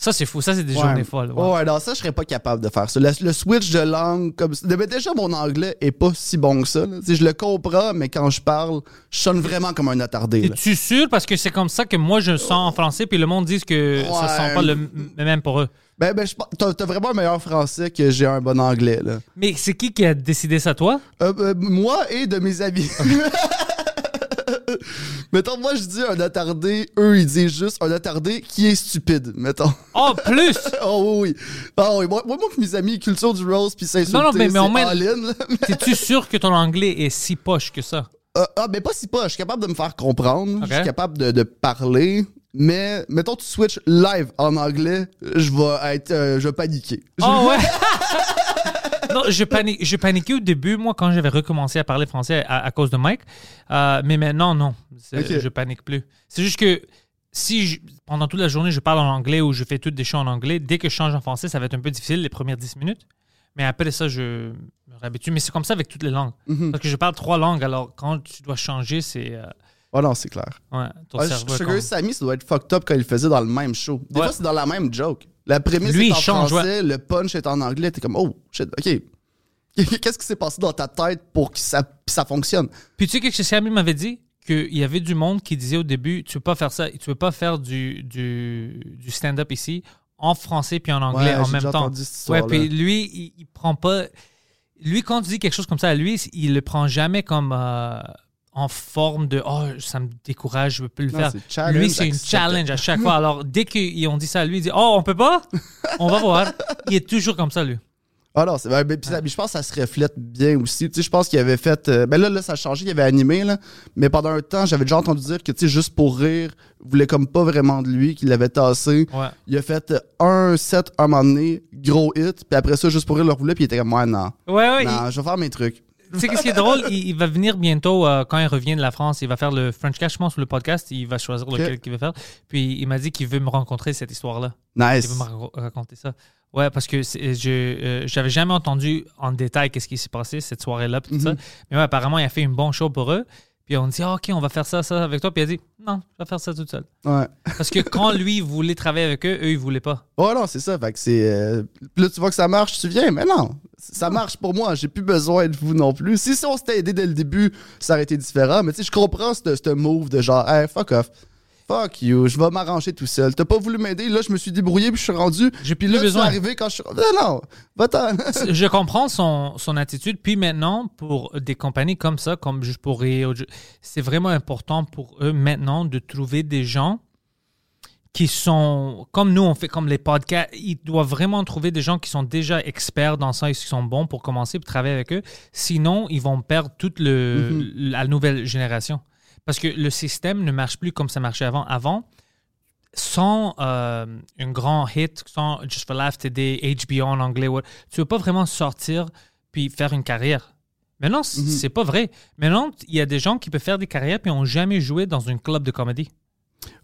Ça, c'est fou. Ça, c'est des Ouais. journées folles. ouais. Ouais, non, ça, je serais pas capable de faire ça. Le, le switch de langue, comme ça. Mais déjà, mon anglais est pas si bon que ça. là. Je le comprends, mais quand je parle, je sonne vraiment comme un attardé. Es-tu sûr? Parce que c'est comme ça que moi, je sens en français, puis le monde dit que ça Ouais. sent pas le même pour eux. Ben, ben, t'as t'as vraiment un meilleur français que j'ai un bon anglais, là. Mais c'est qui qui a décidé ça, toi? Euh, euh, moi et de mes amis. *laughs* *laughs* mettons, moi, je dis un attardé, eux, ils disent juste un attardé qui est stupide, mettons. Oh, plus! *laughs* Oh oui, oui. Ah oui, moi, moi, mes amis, culture du rose, puis s'insulter, Non, non, mais- mais c'est all-in, là. *laughs* T'es-tu sûr que ton anglais est si poche que ça? Euh, ah, mais pas si pas. Je suis capable de me faire comprendre. Je suis capable de, de parler. Mais, mettons, tu switches live en anglais, je vais être. euh, je vais paniquer. Oh, ouais! Non, je, panique, je paniquais au début, moi, quand j'avais recommencé à parler français à, à cause de Mike. Euh, mais maintenant, non. C'est- Ok. Je panique plus. C'est juste que si je- pendant toute la journée, je parle en anglais ou je fais toutes des choses en anglais, dès que je change en français, ça va être un peu difficile les premières 10 minutes. Mais après ça, je me réhabitue. Mais c'est comme ça avec toutes les langues. Mhm. Parce que je parle trois langues, alors quand tu dois changer, c'est. euh, Oh non, c'est clair. ouais, ton Ah, cerveau. Sugar comme- Sammy, ça doit être fucked up quand il faisait dans le même show. Des Ouais. fois, c'est dans la même joke. La prémisse Lui, est il en change, français, le punch est en anglais. T'es comme, oh, shit, OK. *laughs* Qu'est-ce qui s'est passé dans ta tête pour que ça, ça fonctionne? Puis tu sais que Sammy m'avait dit qu'il y avait du monde qui disait au début tu peux pas faire ça, tu peux pas faire du, du, du stand-up ici en français puis en anglais Ouais, en même temps. Ouais, puis lui il, il prend pas lui quand tu dis quelque chose comme ça à lui, il le prend jamais comme euh, en forme de oh ça me décourage, je veux plus le Non, faire. lui c'est une challenge à chaque fois. Alors dès qu'ils ont dit ça à lui, il dit oh on peut pas, on va voir. Il est toujours comme ça lui. Ah non, ben, ben, ça- je pense que ça se reflète bien aussi. Tu sais, je pense qu'il avait fait. euh, ben là, là, ça a changé, il avait animé, là. Mais pendant un temps, j'avais déjà entendu dire que, tu sais, juste pour rire, voulait comme pas vraiment de lui, qu'il l'avait tassé. Ouais. Il a fait un set un moment donné, gros hit, puis après ça, juste pour rire, le roulait, puis il était comme, ouais, non. Ouais ouais. il- non, je vais faire mes trucs. Tu sais, qu'est-ce qui est drôle? Il, il va venir bientôt, euh, quand il revient de la France, il va faire le French Cash, je pense, le podcast. Il va choisir lequel qu'il veut faire. Puis il m'a dit qu'il veut me rencontrer cette histoire-là. Il Nice. veut me ra- raconter ça. Ouais, parce que je euh, j'avais jamais entendu en détail qu'est-ce qui s'est passé cette soirée-là, tout ça. Mais ouais, apparemment, il a fait une bonne show pour eux. Puis on dit, Ah, OK, on va faire ça, ça avec toi. Puis a dit, non, je vais faire ça toute seule. Ouais. Parce que quand lui voulait travailler avec eux, eux, ils voulaient pas. Oh non, c'est ça. Fait que c'est. euh, là, tu vois que ça marche, tu viens. Mais non, ça marche pour moi. J'ai plus besoin de vous non plus. Si, si on s'était aidé dès le début, ça aurait été différent. Mais tu sais, je comprends ce ce move de genre, hey, fuck off. Fuck you, je vais m'arranger tout seul. T'as pas voulu m'aider, là, je me suis débrouillé, puis je suis rendu. J'ai plus là, besoin. arrivé quand je suis. Non, non, va-t'en. je comprends son, son attitude. Puis maintenant, pour des compagnies comme ça, comme juste pour rire, c'est vraiment important pour eux maintenant de trouver des gens qui sont, comme nous, on fait comme les podcasts, ils doivent vraiment trouver des gens qui sont déjà experts dans ça et qui sont bons pour commencer, pour travailler avec eux. Sinon, ils vont perdre toute le, la nouvelle génération. Parce que le système ne marche plus comme ça marchait avant. Avant, sans euh, un grand hit, sans Just for Laugh TD, HBO en anglais, what- tu ne peux pas vraiment sortir puis faire une carrière. Maintenant, c- c'est pas vrai. Maintenant, il y a des gens qui peuvent faire des carrières puis n'ont jamais joué dans un club de comédie.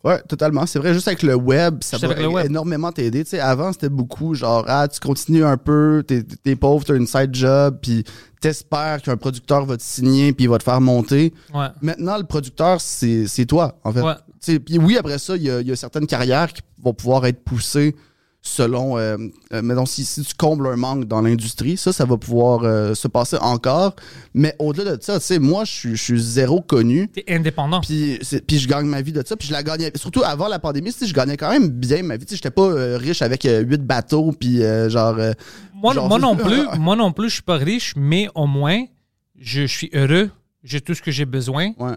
Ouais, totalement. C'est vrai, juste avec le web, ça va énormément t'aider. Tu sais, avant, c'était beaucoup genre, ah, tu continues un peu, t'es, t'es pauvre, t'as une side job, puis t'espères qu'un producteur va te signer, puis il va te faire monter. Ouais. Maintenant, le producteur, c'est, toi, en fait. Puis oui, après ça, il y y a certaines carrières qui vont pouvoir être poussées selon. Euh, euh, mettons, si, si tu combles un manque dans l'industrie, ça, ça va pouvoir euh, se passer encore. Mais au-delà de ça, tu sais, moi, je suis- zéro connu. T'es indépendant. Puis, je gagne ma vie de ça. Puis je la gagnais. Surtout avant la pandémie, tu sais, je gagnais quand même bien ma vie. Tu sais, J'étais pas euh, riche avec huit bateaux. Puis genre. euh, Moi, genre- moi non *laughs* plus, moi non plus, je suis pas riche, mais au moins, je suis heureux. J'ai tout ce que j'ai besoin. Ouais.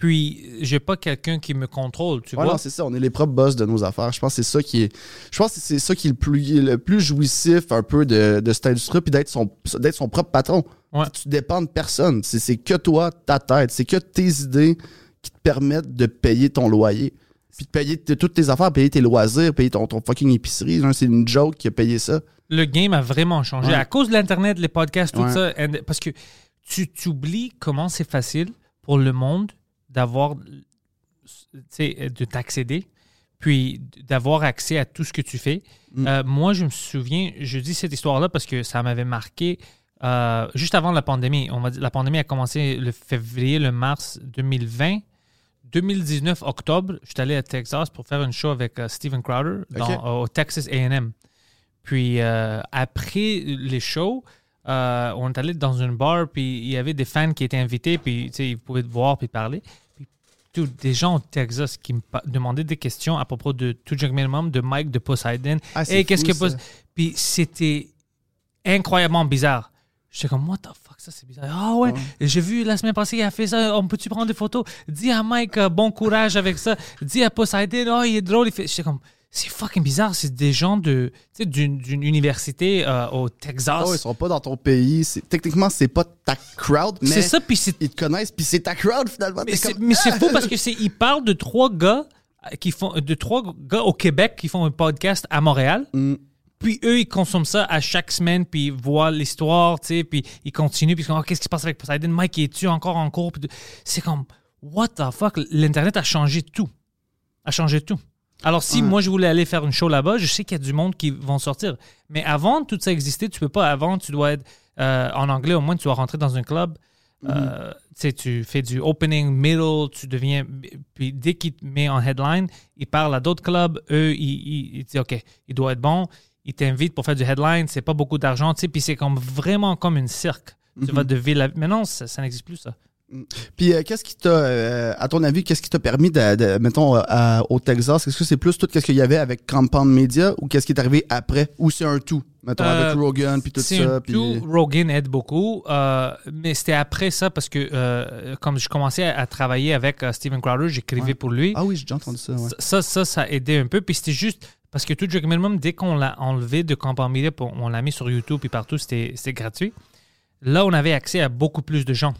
Puis, j'ai pas quelqu'un qui me contrôle, tu Ouais, vois. non, c'est ça. On est les propres boss de nos affaires. Je pense que c'est ça qui est. Je pense que c'est ça qui est le plus, le plus jouissif un peu de, de cette industrie. Puis d'être son, d'être son propre patron. Ouais. Tu dépends de personne. C'est, c'est que toi, ta tête. C'est que tes idées qui te permettent de payer ton loyer. Puis de payer toutes tes affaires, payer tes loisirs, payer ton, ton fucking épicerie. Genre, C'est une joke qui a payé ça. le game a vraiment changé Ouais. à cause de l'Internet, les podcasts, tout ça. and- parce que tu t'oublies comment c'est facile pour le monde d'avoir, tu sais, de t'accéder, puis d'avoir accès à tout ce que tu fais. Mm. Euh, moi, je me souviens, je dis cette histoire-là parce que ça m'avait marqué euh, juste avant la pandémie. On va dire, la pandémie a commencé le février, le mars 2020. 2019, octobre, je suis allé à Texas pour faire une show avec euh, Steven Crowder dans- au Texas AM. Puis euh, après les shows, euh, on est allé dans une bar, puis il y avait des fans qui étaient invités, puis ils pouvaient te voir puis parler. Puis tout, des gens au Texas qui me demandaient des questions à propos de Two Junk Minimum, de Mike de Poseidon. Ah, Et qu'est-ce que Pos- ça. Puis c'était incroyablement bizarre. J'étais comme, what the fuck, ça c'est bizarre. Ah ouais, j'ai vu la semaine passée, il a fait ça, on peut-tu prendre des photos? Dis à Mike, euh, bon courage avec ça. Dis à Poseidon, oh, il est drôle. Il fait... J'étais comme, c'est fucking bizarre, c'est des gens de, d'une, d'une université euh, au Texas. Oh, ils sont pas dans ton pays. C'est- Techniquement, c'est pas ta crowd, mais c'est ça, puis ils te connaissent, puis c'est ta crowd finalement. Mais c'est, comme, mais c'est fou parce que c'est, ils parlent de trois gars euh, qui font, de trois gars au Québec qui font un podcast à Montréal. Mm. Puis eux, ils consomment ça à chaque semaine, puis ils voient l'histoire, tu sais, puis ils continuent, puis ils sont comme, Ah, qu'est-ce qui se passe avec Poseidon? Mike, es-tu encore en cours? C'est comme, what the fuck? L'Internet a changé tout. A changé tout. Alors, si moi, je voulais aller faire une show là-bas, je sais qu'il y a du monde qui vont sortir. Mais avant, tout ça existait, tu peux pas. Avant, tu dois être, euh, en anglais, au moins, tu dois rentrer dans un club. Euh, tu fais du opening, middle, tu deviens. Puis dès qu'il te met en headline, il parle à d'autres clubs. Eux, ils, ils, ils disent OK, il doit être bon. Ils t'invitent pour faire du headline. C'est pas beaucoup d'argent, tu sais. Puis c'est comme vraiment comme une cirque. Tu vas de ville à. Mais non, ça, ça n'existe plus, ça. Puis euh, qu'est-ce qui t'a, euh, à ton avis, qu'est-ce qui t'a permis de, de- mettons, euh, à- au Texas, est-ce que c'est plus tout ce qu'il y avait avec Compound Media ou qu'est-ce qui est arrivé après? Ou c'est un tout, mettons, avec Rogan puis tout ça. un puis- tout. Rogan aide beaucoup. mais c'était après ça parce que comme je commençais à, à travailler avec Steven Crowder, j'écrivais Ouais. pour lui. Ah oui, j'ai déjà entendu ça. Ouais. Ça, ça, ça a aidé un peu. Puis c'était juste parce que tout Drug Minimum, dès qu'on l'a enlevé de Compound Media, puis on l'a mis sur YouTube et partout, c'était gratuit. Là, on avait accès à beaucoup plus de gens.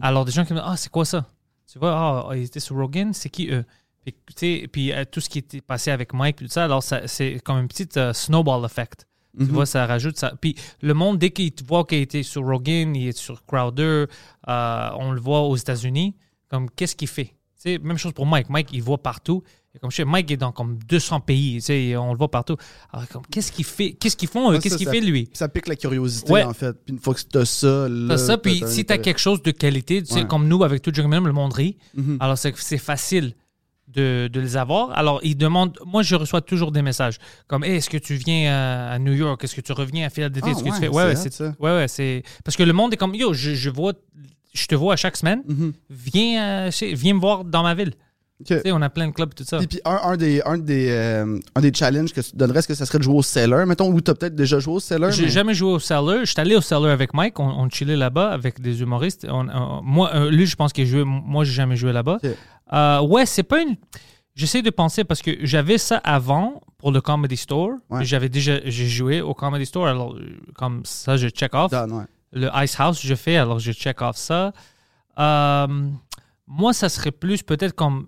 Alors, des gens qui me disent Ah, c'est quoi ça? Tu vois, ah, ils étaient sur Rogan, c'est qui eux? Puis, puis euh, tout ce qui était passé avec Mike, tout ça, alors c'est comme une petite euh, snowball effect. Tu vois, ça rajoute ça. Puis le monde, dès qu'il te voit qu'il était sur Rogan, il est sur Crowder, euh, on le voit aux États-Unis, comme qu'est-ce qu'il fait? Tu sais, même chose pour Mike. Mike, il voit partout. Et comme je sais, Mike est dans comme 200 pays, tu sais, on le voit partout. Alors, comme, qu'est-ce qu'il fait? Qu'est-ce qu'ils font? Qu'est-ce qu'il fait, lui? Ça pique la curiosité, Ouais. en fait. Puis une fois que t'as ça, là, T'as ça, puis si t'as intérêt. quelque chose de qualité, tu sais, comme nous, avec tout Minimum, le monde rit. Mhm. Alors, c'est c'est facile de, de les avoir. Alors, ils demandent. Moi, je reçois toujours des messages comme Hey, est-ce que tu viens à, à New York? Est-ce que tu reviens à Philadelphie? Ah, Est-ce que ouais, tu fais. c'est Ouais, ouais, c'est. ça. Ouais, ouais, c'est. Parce que le monde est comme Yo, je, je vois. Je te vois à chaque semaine. Mhm. Viens, euh, viens me voir dans ma ville. Tu sais, on a plein de clubs et tout ça. Puis, puis un, un des, un, des, euh, un des challenges que tu donnerais, est-ce que ça serait de jouer au Cellar, mettons, ou t'as peut-être déjà joué au Cellar? J'ai mais- jamais joué au Cellar. Je suis allé au Cellar avec Mike. On, on chillait là-bas avec des humoristes. On- on- moi, euh, lui, je pense qu'il a joué. Moi, j'ai jamais joué là-bas. Euh, ouais, c'est pas une. J'essaie de penser parce que j'avais ça avant pour le Comedy Store. Ouais. J'avais déjà j'ai joué au Comedy Store. Alors, comme ça, je check off. Done, ouais. Le Ice House, je fais. Alors, je check off ça. Euh, moi, ça serait plus peut-être comme,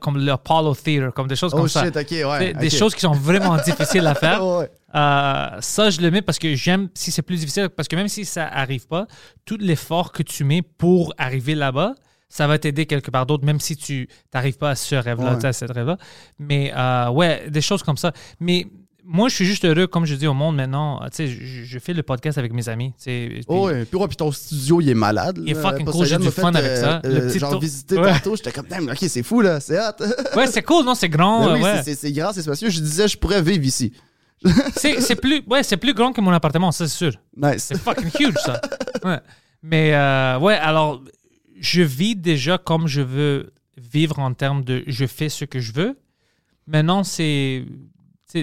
comme le Apollo Theater, comme des choses Oh comme ça. shit, ok, Des, ouais. des choses qui sont vraiment *laughs* difficiles à faire. Ouais, ouais. Euh, ça, je le mets parce que j'aime si c'est plus difficile, parce que même si ça arrive pas, tout l'effort que tu mets pour arriver là-bas, ça va t'aider quelque part d'autre, même si tu n'arrives pas à ce rêve-là, Ouais. à cette rêve-là. Mais euh, ouais, des choses comme ça. Mais moi, je suis juste heureux, comme je dis au monde maintenant, tu sais, je, je fais le podcast avec mes amis. tu puis- Oh. Puis, ouais, puis ton studio, il est malade. Il est fucking cool, j'ai du fun fait, avec ça. euh, Le petit genre tour- visiter Ouais. tantôt, j'étais comme, damn, ok, c'est fou, là, c'est hot. Ouais, c'est cool, non, c'est grand. Ben oui, ouais. c'est- grand, c'est spacieux. Je disais, je pourrais vivre ici. *laughs* C'est plus, ouais, c'est plus grand que mon appartement, ça, c'est sûr. Nice. C'est fucking huge, ça. Ouais. Mais euh, ouais, alors, je vis déjà comme je veux vivre en termes de je fais ce que je veux. Maintenant, c'est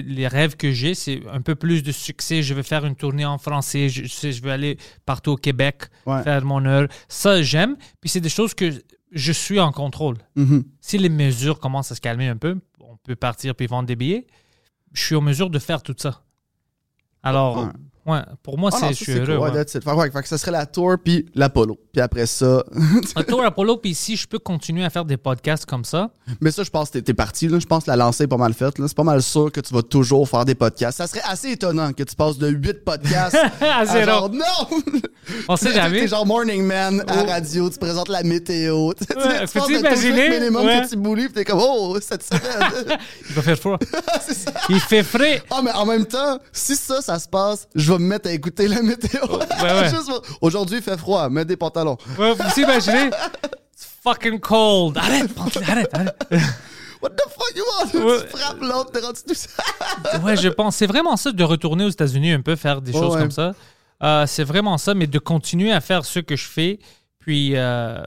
les rêves que j'ai, c'est un peu plus de succès. Je veux faire une tournée en français. Je, je veux aller partout au Québec, Ouais. faire mon heure. Ça, j'aime. Puis c'est des choses que je suis en contrôle. Mhm. Si les mesures commencent à se calmer un peu, on peut partir puis vendre des billets. Je suis en mesure de faire tout ça. Alors, ouais, pour moi, Ah c'est, je suis heureux. cool. Ouais, ouais. Fait, ouais, ça serait la tour puis l'Apollo. Puis après ça. *laughs* Un tour Apollo, puis si je peux continuer à faire des podcasts comme ça, Mais ça, je pense que t'es- t'es parti. Là. Je pense que la lancée est pas mal faite. là. C'est pas mal sûr que tu vas toujours faire des podcasts. Ça serait assez étonnant que tu passes de 8 podcasts à *laughs* à zéro. genre, non! On sait *laughs* jamais. T'es genre Morning Man à Oh. radio, tu présentes la météo. Tu ton imaginer? truc minimum Ouais. que tu boulis, pis t'es comme, oh, cette semaine. Il va faire froid. C'est ça. Il fait frais. Ah, mais en même temps, si ça, ça se passe, je vais me mettre à écouter la météo. ouais. *laughs* Aujourd'hui, il fait froid, mets des pantalons. Ouais, vous imaginez? fucking cold. Arrête, arrête, arrête. *laughs* What the fuck you want? Ouais. Tu frappes l'autre, t'es rendu tout ça. *laughs* Ouais, je pense. C'est vraiment ça de retourner aux États-Unis un peu, faire des choses ouais. comme ça. Euh, c'est vraiment ça, mais de continuer à faire ce que je fais, puis euh,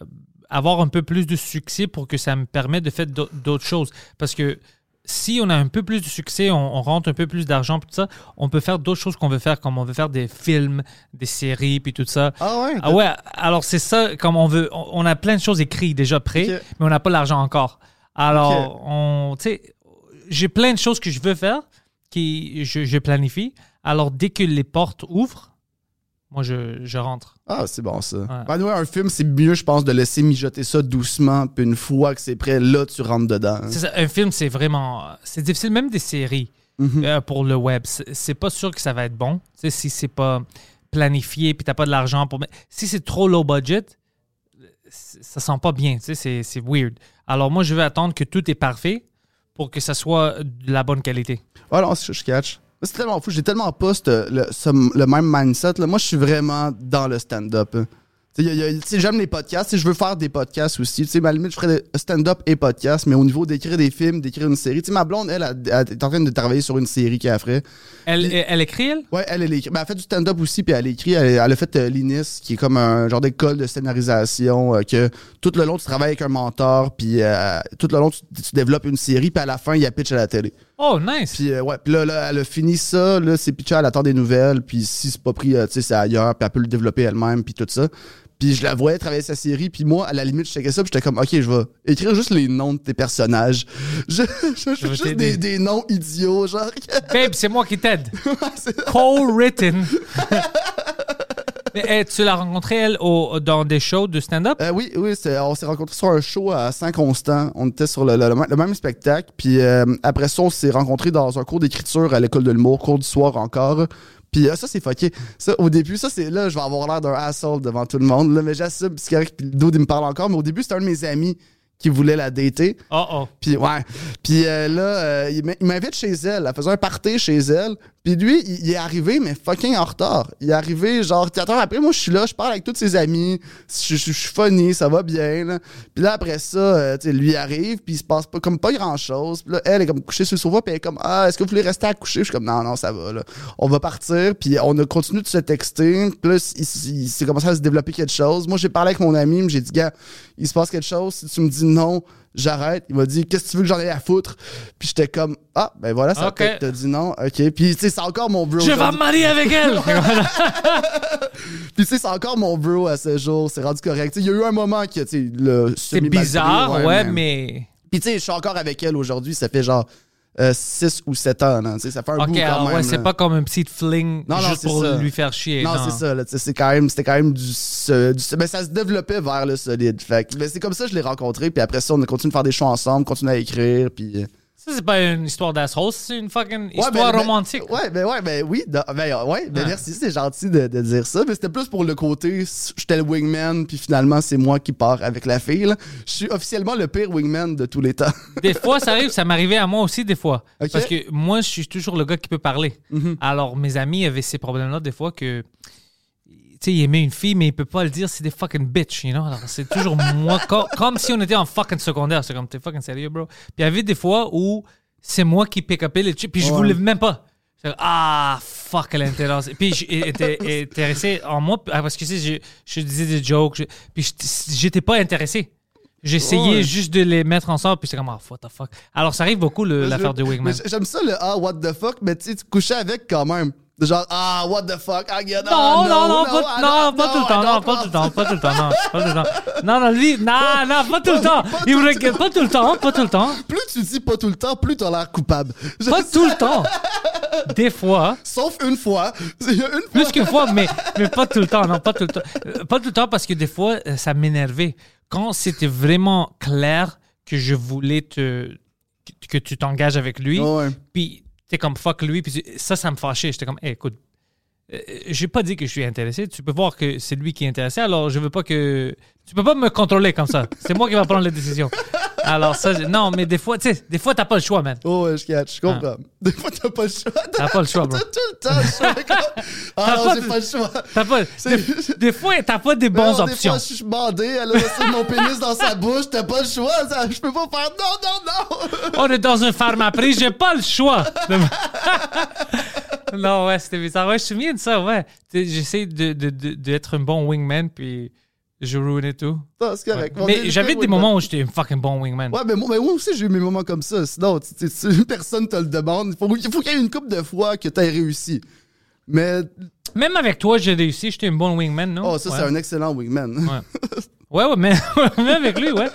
avoir un peu plus de succès pour que ça me permette de faire d'au- d'autres choses. Parce que si on a un peu plus de succès, on, on rentre un peu plus d'argent, tout ça, on peut faire d'autres choses qu'on veut faire, comme on veut faire des films, des séries, puis tout ça. Ah ouais? Ah ouais, alors c'est ça, comme on veut, on on a plein de choses écrites déjà prêtes, mais on n'a pas l'argent encore. Alors, on, tu sais, j'ai plein de choses que je veux faire, qui je, je planifie. Alors, dès que les portes ouvrent, moi, je, je rentre. Ah, c'est bon ça. Ouais. Un film, c'est mieux, je pense, de laisser mijoter ça doucement, puis une fois que c'est prêt, là, tu rentres dedans. C'est ça, un film, c'est vraiment, c'est difficile, même des séries Mhm. euh, pour le web. C'est pas sûr que ça va être bon. Si c'est pas planifié, puis t'as pas de l'argent pour. Si c'est trop low budget, ça sent pas bien. C'est- weird. Alors moi, je vais attendre que tout est parfait pour que ça soit de la bonne qualité. Je, je catch. C'est tellement fou, j'ai tellement pas ce- le, ce- le même mindset. Là. Moi, je suis vraiment dans le stand-up. hein. J'aime les podcasts, je veux faire des podcasts aussi. Tu sais, à la limite, je ferais des stand-up et podcast, mais au niveau d'écrire des films, d'écrire une série. Ma blonde, elle, elle, elle est en train de travailler sur une série qu'elle ferait. Elle, elle écrit, elle? Ouais, elle, elle écrit. Ben, elle fait du stand-up aussi, puis elle écrit. Elle, elle a fait euh, l'INIS, qui est comme un genre d'école de scénarisation, euh, que tout le long, tu travailles avec un mentor, puis euh, tout le long, tu, tu développes une série, puis à la fin, il y a pitch à la télé. Oh, nice. Puis euh, ouais, puis là, là, elle a fini ça, là, c'est pitché, elle attend des nouvelles, puis si c'est pas pris, euh, tu sais, c'est ailleurs, puis elle peut le développer elle-même, puis tout ça. Puis je la voyais travailler sa série, puis moi, à la limite, je checkais ça, puis j'étais comme, OK, je vais écrire juste les noms de tes personnages. *laughs* Je, je, juste des, des noms idiots, genre. Babe, c'est moi qui t'aide. *laughs* Co-written. *laughs* Eh, tu l'as rencontrée, elle, dans des shows de stand-up? Euh, oui, oui, on s'est rencontrés sur un show à Saint-Constant. On était sur le, même- le même spectacle. Puis euh, après ça, on s'est rencontrés dans un cours d'écriture à l'école de l'humour, cours du soir encore. Puis euh, ça, c'est fucké. Au début, ça, c'est là, je vais avoir l'air d'un asshole devant tout le monde. Mais j'assume, c'est correct, puis dos, il me parle encore. Mais au début, c'était un de mes amis qui voulait la dater. Oh, oh. Puis ouais. Puis euh, là, euh, il m'invite chez elle. Elle faisait un party chez elle. Puis lui, il, il est arrivé, mais fucking en retard. Il est arrivé genre 4 heures après. Moi, je suis là, je parle avec tous ses amis. Je, je- je suis funny, ça va bien. Là. Puis là, après ça, euh, tu sais, lui arrive, puis il se passe pas comme pas grand chose. Puis là, elle est comme couchée sur le sofa, puis elle est comme Ah, est-ce que vous voulez rester à coucher? Je suis comme Non, non, ça va. Là. On va partir. Puis on a continué de se texter. Puis là, il, il- il s'est commencé à se développer quelque chose. Moi, j'ai parlé avec mon ami, mais j'ai dit Gars, il se passe quelque chose. Si tu me dis non, j'arrête. Il m'a dit Qu'est-ce que tu veux que j'en ai à foutre? Puis j'étais comme Ah, ben voilà, ça Ok. peut-être t'as dit non. OK. Puis tu sais, c'est encore mon bro. Je vais me marier avec elle! *laughs* Puis tu sais, c'est encore mon bro à ce jour. C'est rendu correct. Il y a eu un moment qui, tu sais, le c'est bizarre, ouais, mais... Puis tu sais, je suis encore avec elle aujourd'hui. Ça fait genre 6 ou 7 ans. là. Ça fait un bout Ok, quand alors même. ouais, c'est pas comme un petit fling Non, non, juste c'est pour ça. lui faire chier. Non, c'est ça. c'est quand même, c'était quand même du, du- ben, ça se développait vers le solide. Fait ben, c'est comme ça que je l'ai rencontré. Puis après ça, on a continué de faire des shows ensemble, continué à écrire. Puis euh, Ça, c'est pas une histoire d'asshole, c'est une fucking histoire ben, romantique. ouais, ben ouais, ben oui. ben ouais, ben Ouais. merci, c'est gentil de, de dire ça. Mais c'était plus pour le côté, j'étais le wingman, puis finalement, c'est moi qui pars avec la fille. Je suis officiellement le pire wingman de tous les temps. *laughs* Des fois, ça arrive, ça m'arrivait à moi aussi des fois. Parce que moi, je suis toujours le gars qui peut parler. Mhm. Alors, mes amis avaient ces problèmes-là des fois que. Tu sais, il aimait une fille, mais il peut pas le dire, c'est des fucking bitch, you know? Alors, c'est toujours moi, co- comme, si on était en fucking secondaire. C'est comme, t'es fucking sérieux, bro? Puis il y avait des fois où c'est moi qui pick upais les chicks, puis je Ouais. voulais même pas. Ah, fuck, elle est intéressée. Puis j'étais intéressé en moi, parce que tu sais, je, je disais des jokes, je- puis j'étais- pas intéressé. J'essayais juste de les mettre ensemble, puis c'est comme, ah, what the fuck. Alors, ça arrive beaucoup, l'affaire de Wingman. Mais J'aime ça le ah, what the fuck, mais tu sais, tu couchais avec quand même. Genre, ah, what the fuck, ah, yeah, Non, non, non, pas, I non, pas tout le temps, non, pas tout le temps, pas tout le temps, non, pas tout le temps. Non, non, lui, non, non, pas tout le temps. Il voulait que, pas tout le temps, pas tout le temps, Plus tu dis pas tout le temps, plus t'as l'air coupable. Pas tout le temps. Des fois, Sauf une fois. Une fois. plus qu'une fois, mais, mais pas tout le temps, non, pas tout le temps. Euh, Pas tout le temps parce que des fois, euh, ça m'énervait. Quand c'était vraiment clair que je voulais te, que- tu t'engages avec lui, puis t'es comme fuck lui, puis ça, ça me fâchait. J'étais comme, hey, écoute, euh, j'ai pas dit que je suis intéressé. Tu peux voir que c'est lui qui est intéressé, alors je veux pas que. Tu peux pas me contrôler comme ça. C'est moi qui va prendre la décision. Alors ça, je- non, mais des fois, tu sais, des fois, t'as pas le choix, man. Oh, je catch, je comprends. Des fois, t'as pas le choix. T'as pas le choix, bro. T'as tout le temps le choix. *laughs* Ah non, pas j'ai pas le choix. T'as pas, *laughs* des, des fois, t'as pas des bonnes Non, options. Des fois, je suis bandé, elle a laissé mon *laughs* pénis dans sa bouche, t'as pas le choix. ça- je peux pas faire non, non, non. On est dans un pharmaprix, j'ai pas le choix. non, ouais, c'était bizarre. Ouais, je me souviens de ça, ouais. J'essaie de, de, de- d'être un bon wingman, puis je ruinais tout. Non, c'est correct. Mais j'avais des moments où j'étais un fucking bon wingman. Ouais, mais moi, mais moi aussi, j'ai eu mes moments comme ça. Sinon, tu- si *laughs* personne te le demande. Il faut, il faut qu'il y ait une couple de fois que t'aies réussi. Mais, Même avec toi, j'ai réussi, j'étais un bon wingman, non? oh, ça, Ouais. c'est un excellent wingman. Ouais, *laughs* ouais, mais *laughs* même avec lui, ouais.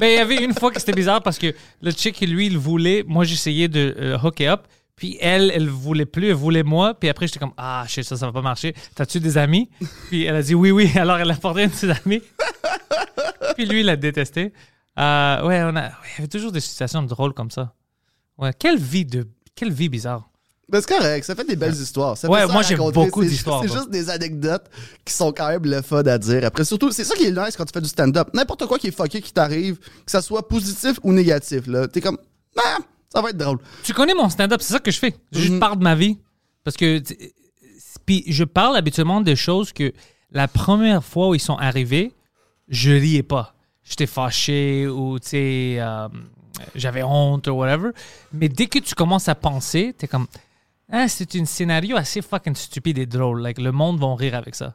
Mais il y avait une fois que c'était bizarre parce que le chick, lui, il voulait, moi j'essayais de euh, hooker up, puis elle, elle voulait plus, elle voulait moi, puis après j'étais comme, ah, shit, ça, ça va pas marcher. T'as-tu des amis? *laughs* Puis elle a dit oui, oui, *laughs* alors elle a porté une de ses amis. *laughs* puis lui, il a détesté. Euh, ouais, on a, ouais, il y avait toujours des situations drôles comme ça. Ouais, quelle vie de, quelle vie bizarre. Mais c'est correct, ça fait des belles histoires. Ça Ouais, moi, j'ai beaucoup d'histoires, C'est juste des anecdotes qui sont quand même le fun à dire. Après, surtout, c'est ça qui est nice quand tu fais du stand-up. N'importe quoi qui est fucké qui t'arrive, que ça soit positif ou négatif, là. T'es comme, ah, ça va être drôle. Tu connais mon stand-up, c'est ça que je fais. Je juste parle de ma vie. Parce que. Puis je parle habituellement des choses que la première fois où ils sont arrivés, je riais pas. J'étais fâché ou, tu sais, euh, j'avais honte ou whatever. Mais dès que tu commences à penser, t'es comme. Ah, c'est un scénario assez fucking stupide et drôle. Like, le monde va rire avec ça.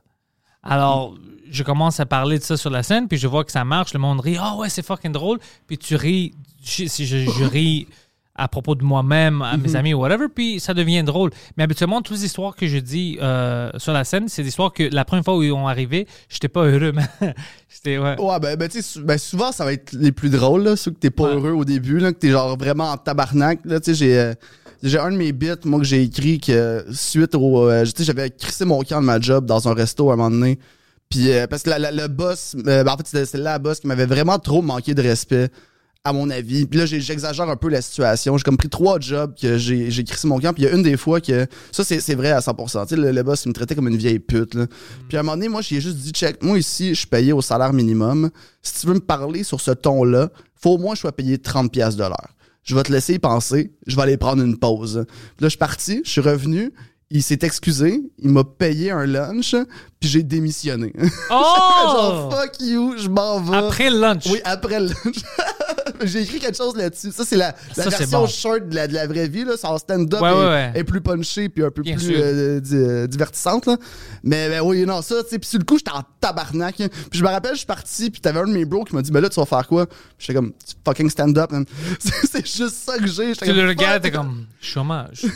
Alors, je commence à parler de ça sur la scène, puis je vois que ça marche, le monde rit. Ah ouais, c'est fucking drôle. Puis tu ris, je, je ris à propos de moi-même, à mes amis ou whatever, puis ça devient drôle. Mais habituellement, toutes les histoires que je dis euh, sur la scène, c'est des histoires que la première fois où ils ont arrivé, j'étais pas heureux. *laughs* j'étais, ouais. Ouais, ben, ben, tu sais, ben, souvent, ça va être les plus drôles, là, ceux que t'es pas Ouais. heureux au début, là, que t'es genre vraiment en tabarnak. Là, tu sais, j'ai, euh, j'ai un de mes bits, moi, que j'ai écrit que suite au. euh, tu sais, j'avais crissé mon camp de ma job dans un resto à un moment donné. Puis, parce que la- la- le boss, ben, en fait, c'était la boss qui m'avait vraiment trop manqué de respect, à mon avis. Puis là, j'exagère un peu la situation. J'ai comme pris trois jobs que j'ai crissé mon camp. Puis il y a une des fois que. Ça, c'est vrai à 100%. Tu sais, le, le boss, il me traitait comme une vieille pute, là. Puis à un moment donné, moi, j'ai juste dit, check, moi ici, je suis payé au salaire minimum. Si tu veux me parler sur ce ton-là, faut au moins que je sois payé 30$ piastres de l'heure. Je vais te laisser y penser, je vais aller prendre une pause. Puis là, je suis parti, je suis revenu, il s'est excusé, il m'a payé un lunch, puis j'ai démissionné. *laughs* Oh! Genre, fuck you, je m'en vais. Après le lunch. Oui, après le lunch. *laughs* *laughs* J'ai écrit quelque chose là-dessus. Ça, c'est la, la Ça, version bon. short de la, de la vraie vie. Là. Son stand-up Ouais, est, ouais, ouais. est plus punché puis un peu Bien plus euh, di- euh, divertissante. Là. Mais ben, oui, non, ça, tu sais. Puis sur le coup, j'étais en tabarnak. hein. Puis je me rappelle, je suis parti, puis t'avais un de mes bros qui m'a dit, ben là, tu vas faire quoi? Puis J'étais comme, fucking stand-up, man. *laughs* C'est juste ça que j'ai. Tu le regardes, t'es comme chômage. *laughs*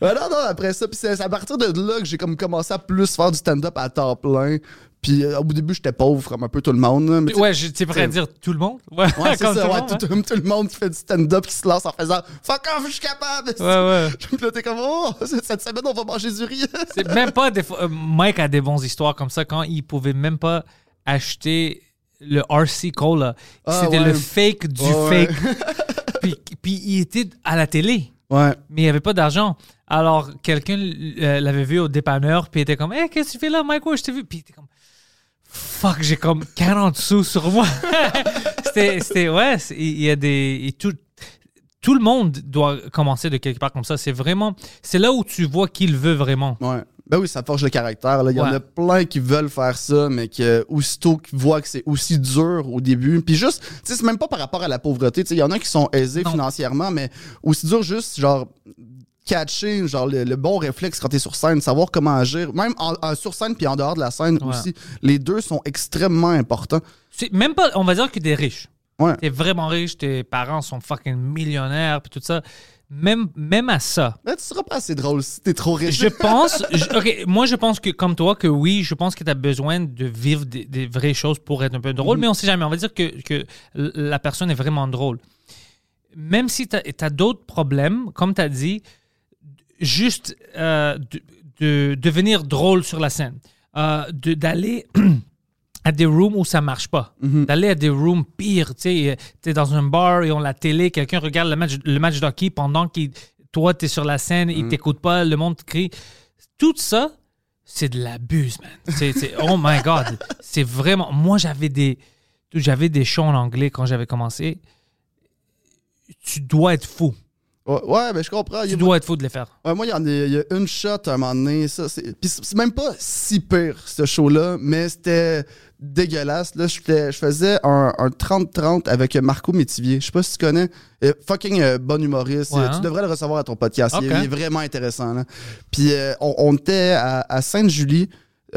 Non, non, après ça, puis c'est c'est à partir de là que j'ai comme commencé à plus faire du stand-up à temps plein. Puis euh, au début, j'étais pauvre comme un peu tout le monde. là. Mais tu sais, ouais, tu prêt à dire tout le monde? Ouais, Ouais, *laughs* c'est comme ça, tout le ouais, monde, tout, tout- tout le monde qui fait du stand-up qui se lance en faisant Fuck off, je suis capable! Ouais, ouais. *laughs* Puis là, t'es comme Oh, *laughs* cette semaine, on va manger du riz! C'est même pas des fois. euh, Mike a des bonnes histoires comme ça quand il pouvait même pas acheter le RC Cola. Ah, C'était ouais. le fake du Ouais, fake. puis, puis il était à la télé, Ouais. mais il n'y avait pas d'argent. Alors quelqu'un euh, l'avait vu au dépanneur, puis il était comme Hey, qu'est-ce que tu fais là, Mike? Ouais, je t'ai vu. Puis il était comme Fuck, j'ai comme 40 sous sur moi. *laughs* c'était, ouais, il y a des. et tout, tout le monde doit commencer de quelque part comme ça. C'est vraiment. C'est là où tu vois qu'il veut vraiment. Ouais. Ben oui, ça forge le caractère. là. Il y en a plein qui veulent faire ça, mais que aussitôt qu'ils voient que c'est aussi dur au début. Puis juste, tu sais, c'est même pas par rapport à la pauvreté. Tu sais, il y en a qui sont aisés Non. financièrement, mais aussi dur juste, genre, catcher genre le, le bon réflexe quand t'es sur scène, savoir comment agir, même en, en- sur scène puis en dehors de la scène Ouais. aussi. Les deux sont extrêmement importants. C'est même pas, on va dire que t'es riche. Ouais. T'es vraiment riche, tes parents sont fucking millionnaires, puis tout ça. Même, même à ça. Mais tu seras pas assez drôle si t'es trop riche. Je *laughs* pense, je- ok, moi je pense que comme toi, que oui, je pense que tu as besoin de vivre des, des vraies choses pour être un peu drôle, mais on sait jamais. On va dire que, que la personne est vraiment drôle. Même si tu as, d'autres problèmes, comme tu as dit, juste euh, de, de devenir drôle sur la scène, euh, de- d'aller *clears throat* à des rooms où ça marche pas, d'aller à des rooms pires, tu sais, tu es dans un bar et on la télé, quelqu'un regarde le match, le match d'hockey pendant que toi tu es sur la scène, il t'écoute pas, le monde crie. Tout ça, c'est de l'abus, man. C'est, c'est- oh my God. *laughs* C'est vraiment. Moi, j'avais des. j'avais des shows en anglais quand j'avais commencé. Tu dois être fou. Ouais, ouais, ben je comprends. Tu dois être fou de les faire. Ouais, moi, il y, en a, il y a une shot à un moment donné. Ça, c'est... Puis c'est c'est même pas si pire, ce show-là, mais c'était dégueulasse. Là, je faisais un, un 30-30 avec Marco Métivier. Je sais pas si tu connais. Euh, fucking euh, bon humoriste. Ouais, Euh, hein? Tu devrais le recevoir à ton podcast. Il, est vraiment intéressant. Là. Puis euh, on, on était à, à Sainte-Julie,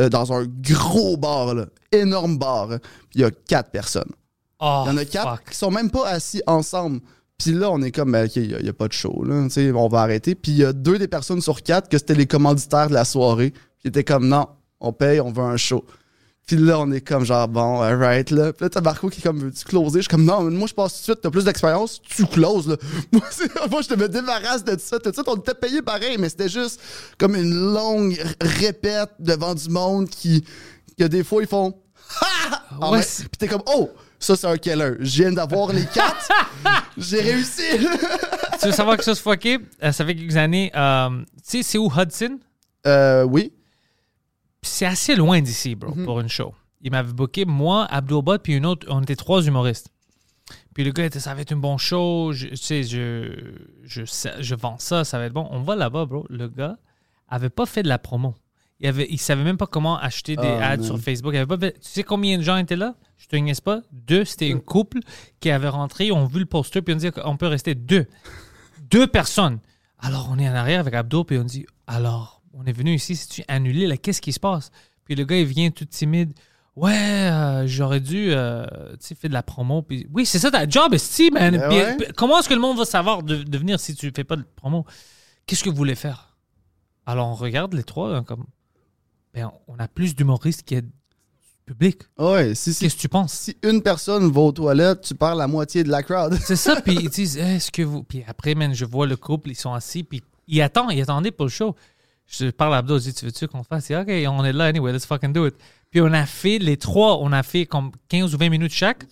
dans un gros bar, là, énorme bar. hein. Puis il y a quatre personnes. Oh, Il y en a quatre fuck. qui sont même pas assis ensemble. Puis là, on est comme, ben, OK, il n'y a, pas de show, là. On va arrêter. Puis il y a deux des personnes sur quatre que c'était les commanditaires de la soirée. Qui étaient comme, non, on paye, on veut un show. Puis là, on est comme, genre, bon, alright, là. Puis là, t'as Marco qui est comme, veux-tu closer? Je suis comme, non, mais moi, je passe tout de suite, t'as plus d'expérience, tu closes, là. *laughs* Moi, *laughs* moi, je te me débarrasse de ça. Tout de suite, on était payé pareil, mais c'était juste comme une longue répète devant du monde qui, que des fois, ils font, *laughs* ha! En Ouais, c'est- Puis t'es comme, oh, ça, c'est un killer. Je viens d'avoir les *laughs* quatre. J'ai réussi. *laughs* tu veux savoir quelque chose fucké? Euh, ça fait quelques années. euh, tu sais, c'est où Hudson? euh, oui. Puis c'est assez loin d'ici, bro, Mhm. pour une show. Il m'avait booké, moi, Abdulbot, puis une autre. On était trois humoristes. Puis le gars était, ça va être un bon show. Je, tu sais, je, je, sais- je vends ça, ça va être bon. On va là-bas, bro. Le gars avait pas fait de la promo. Il, avait, il savait même pas comment acheter des Oh, ads sur Facebook. Il avait pas tu sais combien de gens étaient là? Je te niaise pas. Deux, c'était une couple qui avait rentré, ils ont vu le poster, puis on dit qu'on peut rester deux. Deux personnes. Alors, on est en arrière avec Abdo, puis on dit, alors, on est venu ici, si tu annulé, là, qu'est-ce qui se passe? Puis le gars, il vient tout timide. Ouais, euh, j'aurais dû, euh, tu sais, faire de la promo. Puis, oui, c'est ça ta job, esti, man. Ben Puis, ouais. puis comment est-ce que le monde va savoir de, de venir si tu fais pas de promo? Qu'est-ce que vous voulez faire? Alors, on regarde les trois, hein, comme, ben, on a plus d'humoristes qu'il y a de public. Ouais, si, si, Qu'est-ce que tu penses? si une personne va aux toilettes, tu perds la moitié de la crowd. C'est ça, puis *laughs* ils disent Eh, Est-ce que vous. Puis après, man, je vois le couple, ils sont assis, puis ils attendent, ils attendaient pour le show. Je parle à Abdo, je dis Tu veux-tu qu'on fasse? Il dit, Ok, on est là, anyway, let's fucking do it. Puis on a fait, les trois, on a fait comme 15 ou 20 minutes chaque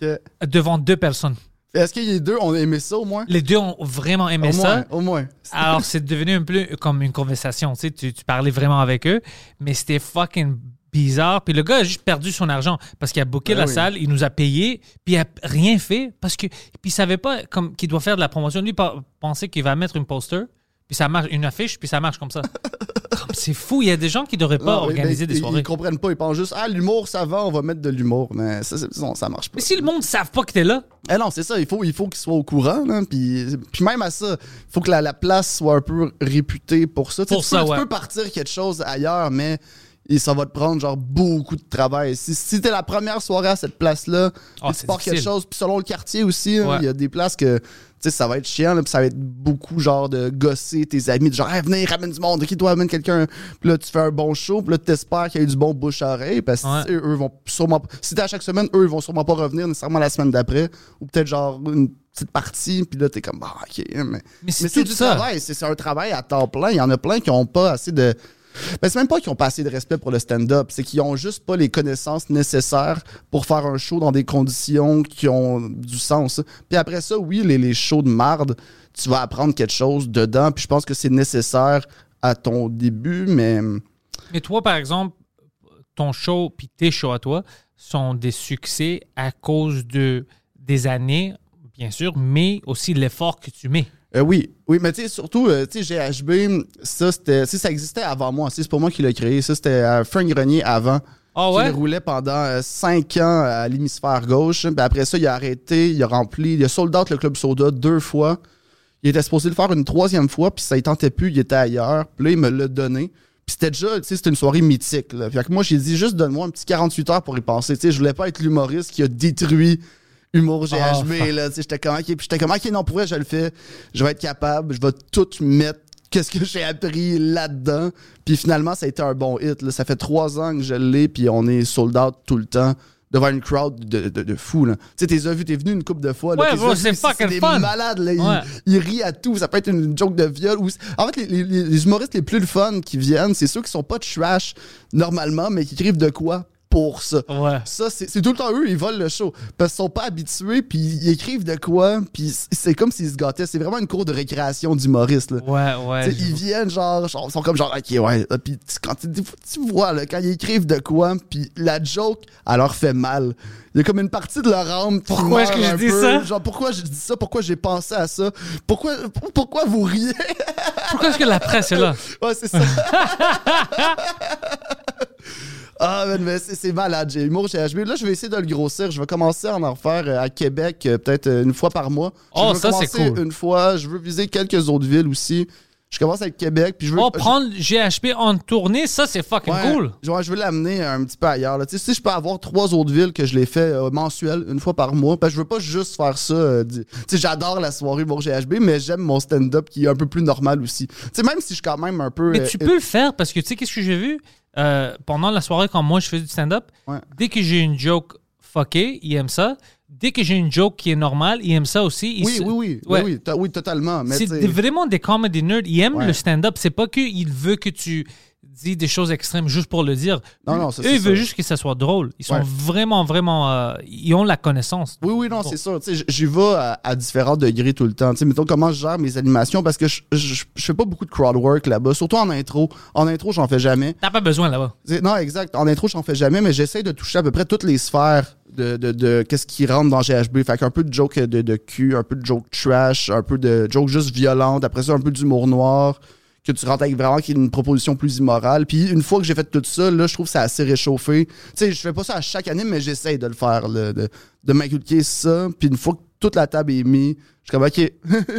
devant deux personnes. Est-ce a les deux, on a aimé ça au moins? Les deux ont vraiment aimé au ça. moins, au moins. *laughs* Alors, c'est devenu un peu comme une conversation. Tu sais, tu, tu parlais vraiment avec eux, mais c'était fucking bizarre. Puis le gars a juste perdu son argent parce qu'il a booké Ben la oui. salle, il nous a payé, puis il a rien fait parce que puis il savait pas comme qu'il doit faire de la promotion. Lui pensait qu'il va mettre une poster, puis ça marche, une affiche, puis ça marche comme ça. C'est fou. Il y a des gens qui devraient pas Non, organiser des ils- soirées. Ils comprennent pas, ils pensent juste, ah, l'humour, ça va, on va mettre de l'humour. Mais ça, c'est- non, ça marche pas. Mais si le monde ne savent pas que t'es là, Eh non, c'est ça, il faut, il faut qu'ils soient au courant. Puis, puis même à ça, il faut que la, la place soit un peu réputée pour ça. Pour tu ça, peux, ouais. tu peux partir quelque chose ailleurs, mais et ça va te prendre genre beaucoup de travail. Si, si t'es la première soirée à cette place-là, Ah, tu pars quelque chose, puis selon le quartier aussi, hein, il Ouais. y a des places que tu sais, ça va être chiant, là, puis ça va être beaucoup genre de gosser tes amis, de genre, hey, venez, ramène du monde, qui doit amener quelqu'un, puis là, tu fais un bon show, puis là, t'espères qu'il y a eu du bon bouche à oreille, parce que Ouais. eux vont sûrement, si t'es à chaque semaine, eux, ils vont sûrement pas revenir nécessairement la semaine d'après, ou peut-être genre une petite partie, puis là, t'es comme, bah, ok, mais, mais mais c'est du ça. travail, c'est c'est un travail à temps plein, il y en a plein qui ont pas assez de. Ben, c'est même pas qu'ils ont pas assez de respect pour le stand-up, c'est qu'ils ont juste pas les connaissances nécessaires pour faire un show dans des conditions qui ont du sens. Puis après ça, oui, les, les shows de marde, tu vas apprendre quelque chose dedans, puis je pense que c'est nécessaire à ton début, mais Mais toi, par exemple, ton show puis tes shows à toi sont des succès à cause de des années, bien sûr, mais aussi l'effort que tu mets. Euh, oui, oui, mais tu sais, surtout, euh, tu sais, GHB, ça, c'était, ça existait avant moi. C'est pas moi qui l'ai créé. Ça, c'était euh, Frank Grenier avant. Ah qui ouais? le roulait pendant euh, cinq ans à l'hémisphère gauche. Puis après ça, il a arrêté, il a rempli, il a sold out le Club Soda deux fois. Il était supposé le faire une troisième fois, puis ça ne tentait plus, il était ailleurs. Puis là, il me l'a donné. Puis c'était déjà, tu sais, c'était une soirée mythique. Là. Fait que moi, j'ai dit, juste donne-moi un petit 48 heures pour y penser. Tu sais, je voulais pas être l'humoriste qui a détruit Humour GHB. Ah, là, tu sais, j'étais comme, ok, puis j'étais comme, ok, non, pour vrai, je le fais. Je vais être capable, je vais tout mettre. Qu'est-ce que *laughs* j'ai appris là-dedans? Puis finalement, ça a été un bon hit. là. Ça fait trois ans que je l'ai, puis on est sold out tout le temps devant une crowd de, de, de fous. là. Tu sais, t'es vu, t'es venu une couple de fois. là, Ouais, c'est fucking des fun. malades. Là, ils, Ouais. ils rient à tout. Ça peut être une joke de viol. Ou... En fait, les, les- les humoristes les plus le fun qui viennent, c'est ceux qui sont pas de trash normalement, mais qui écrivent de quoi? Pour ça. Ouais. Ça, c'est tout le temps eux, ils volent le show. Parce qu'ils sont pas habitués, puis ils écrivent de quoi, puis c'est comme s'ils se gâtaient. C'est vraiment une cour de récréation d'humoristes, là. Ouais, ouais. Ils viennent genre, genre, ils sont comme genre, ok, ouais. Puis quand tu, tu vois, là, quand ils écrivent de quoi, puis la joke, elle leur fait mal. Il y a comme une partie de leur âme Pourquoi est-ce que je un dis peu. ça? Genre, pourquoi j'ai dit ça? Pourquoi j'ai pensé à ça? Pourquoi, pourquoi vous riez? Pourquoi est-ce que la presse est là? ouais, c'est ça. *laughs* Ah, mais c'est malade. J'ai humour chez HB. Là, je vais essayer de le grossir. Je vais commencer à en refaire euh, à Québec, euh, peut-être euh, une fois par mois. Je Oh, veux ça, c'est commencer cool. Une fois. Je veux viser quelques autres villes aussi. Je commence avec Québec, puis je veux. Oh, prendre GHP en tournée, ça, c'est fucking Ouais. cool. Ouais, je veux l'amener un petit peu ailleurs. là. Tu sais, si je peux avoir trois autres villes que je les fais euh, mensuelles, une fois par mois, parce que je veux pas juste faire ça. euh, tu sais, j'adore la soirée pour GHB, mais j'aime mon stand-up qui est un peu plus normal aussi. Tu sais, même si je suis quand même un peu. Mais euh, tu peux le faire parce que tu sais, qu'est-ce que j'ai vu? Euh, pendant la soirée quand moi je fais du stand-up? Ouais. Dès que j'ai une joke fuckée, il aime ça. Dès que j'ai une joke qui est normale, il aime ça aussi. Il Oui, se- oui, oui, Ouais. oui, oui, to- oui, totalement. C'est vraiment des comedy nerds. Ils aiment Ouais. le stand-up. C'est pas qu'il veut que tu dis des choses extrêmes juste pour le dire. Non, non, ça, Eux, c'est ils veulent juste que ça soit drôle. Ils sont Ouais. vraiment, vraiment. euh, ils ont la connaissance. Oui, oui, non, c'est sûr. Tu sais, j- j'y vais à, à différents degrés tout le temps. Tu sais, mettons comment je gère mes animations parce que je, je, je fais pas beaucoup de crowd work là-bas, surtout en intro. En intro, j'en fais jamais. T'as pas besoin là-bas. C'est- Non, exact. En intro, j'en fais jamais, mais j'essaie de toucher à peu près toutes les sphères de, de, de qu'est-ce qui rentre dans GHB. Fait qu'un peu de joke de, de cul, un peu de joke trash, un peu de joke juste violente, après ça, un peu d'humour noir, que tu rentres avec vraiment qui est une proposition plus immorale. Puis une fois que j'ai fait tout ça, là, je trouve que c'est assez réchauffé. Tu sais, je fais pas ça à chaque année, mais j'essaie de le faire, là, de, de m'inculquer ça. Puis une fois que toute la table est mise, je suis comme, OK,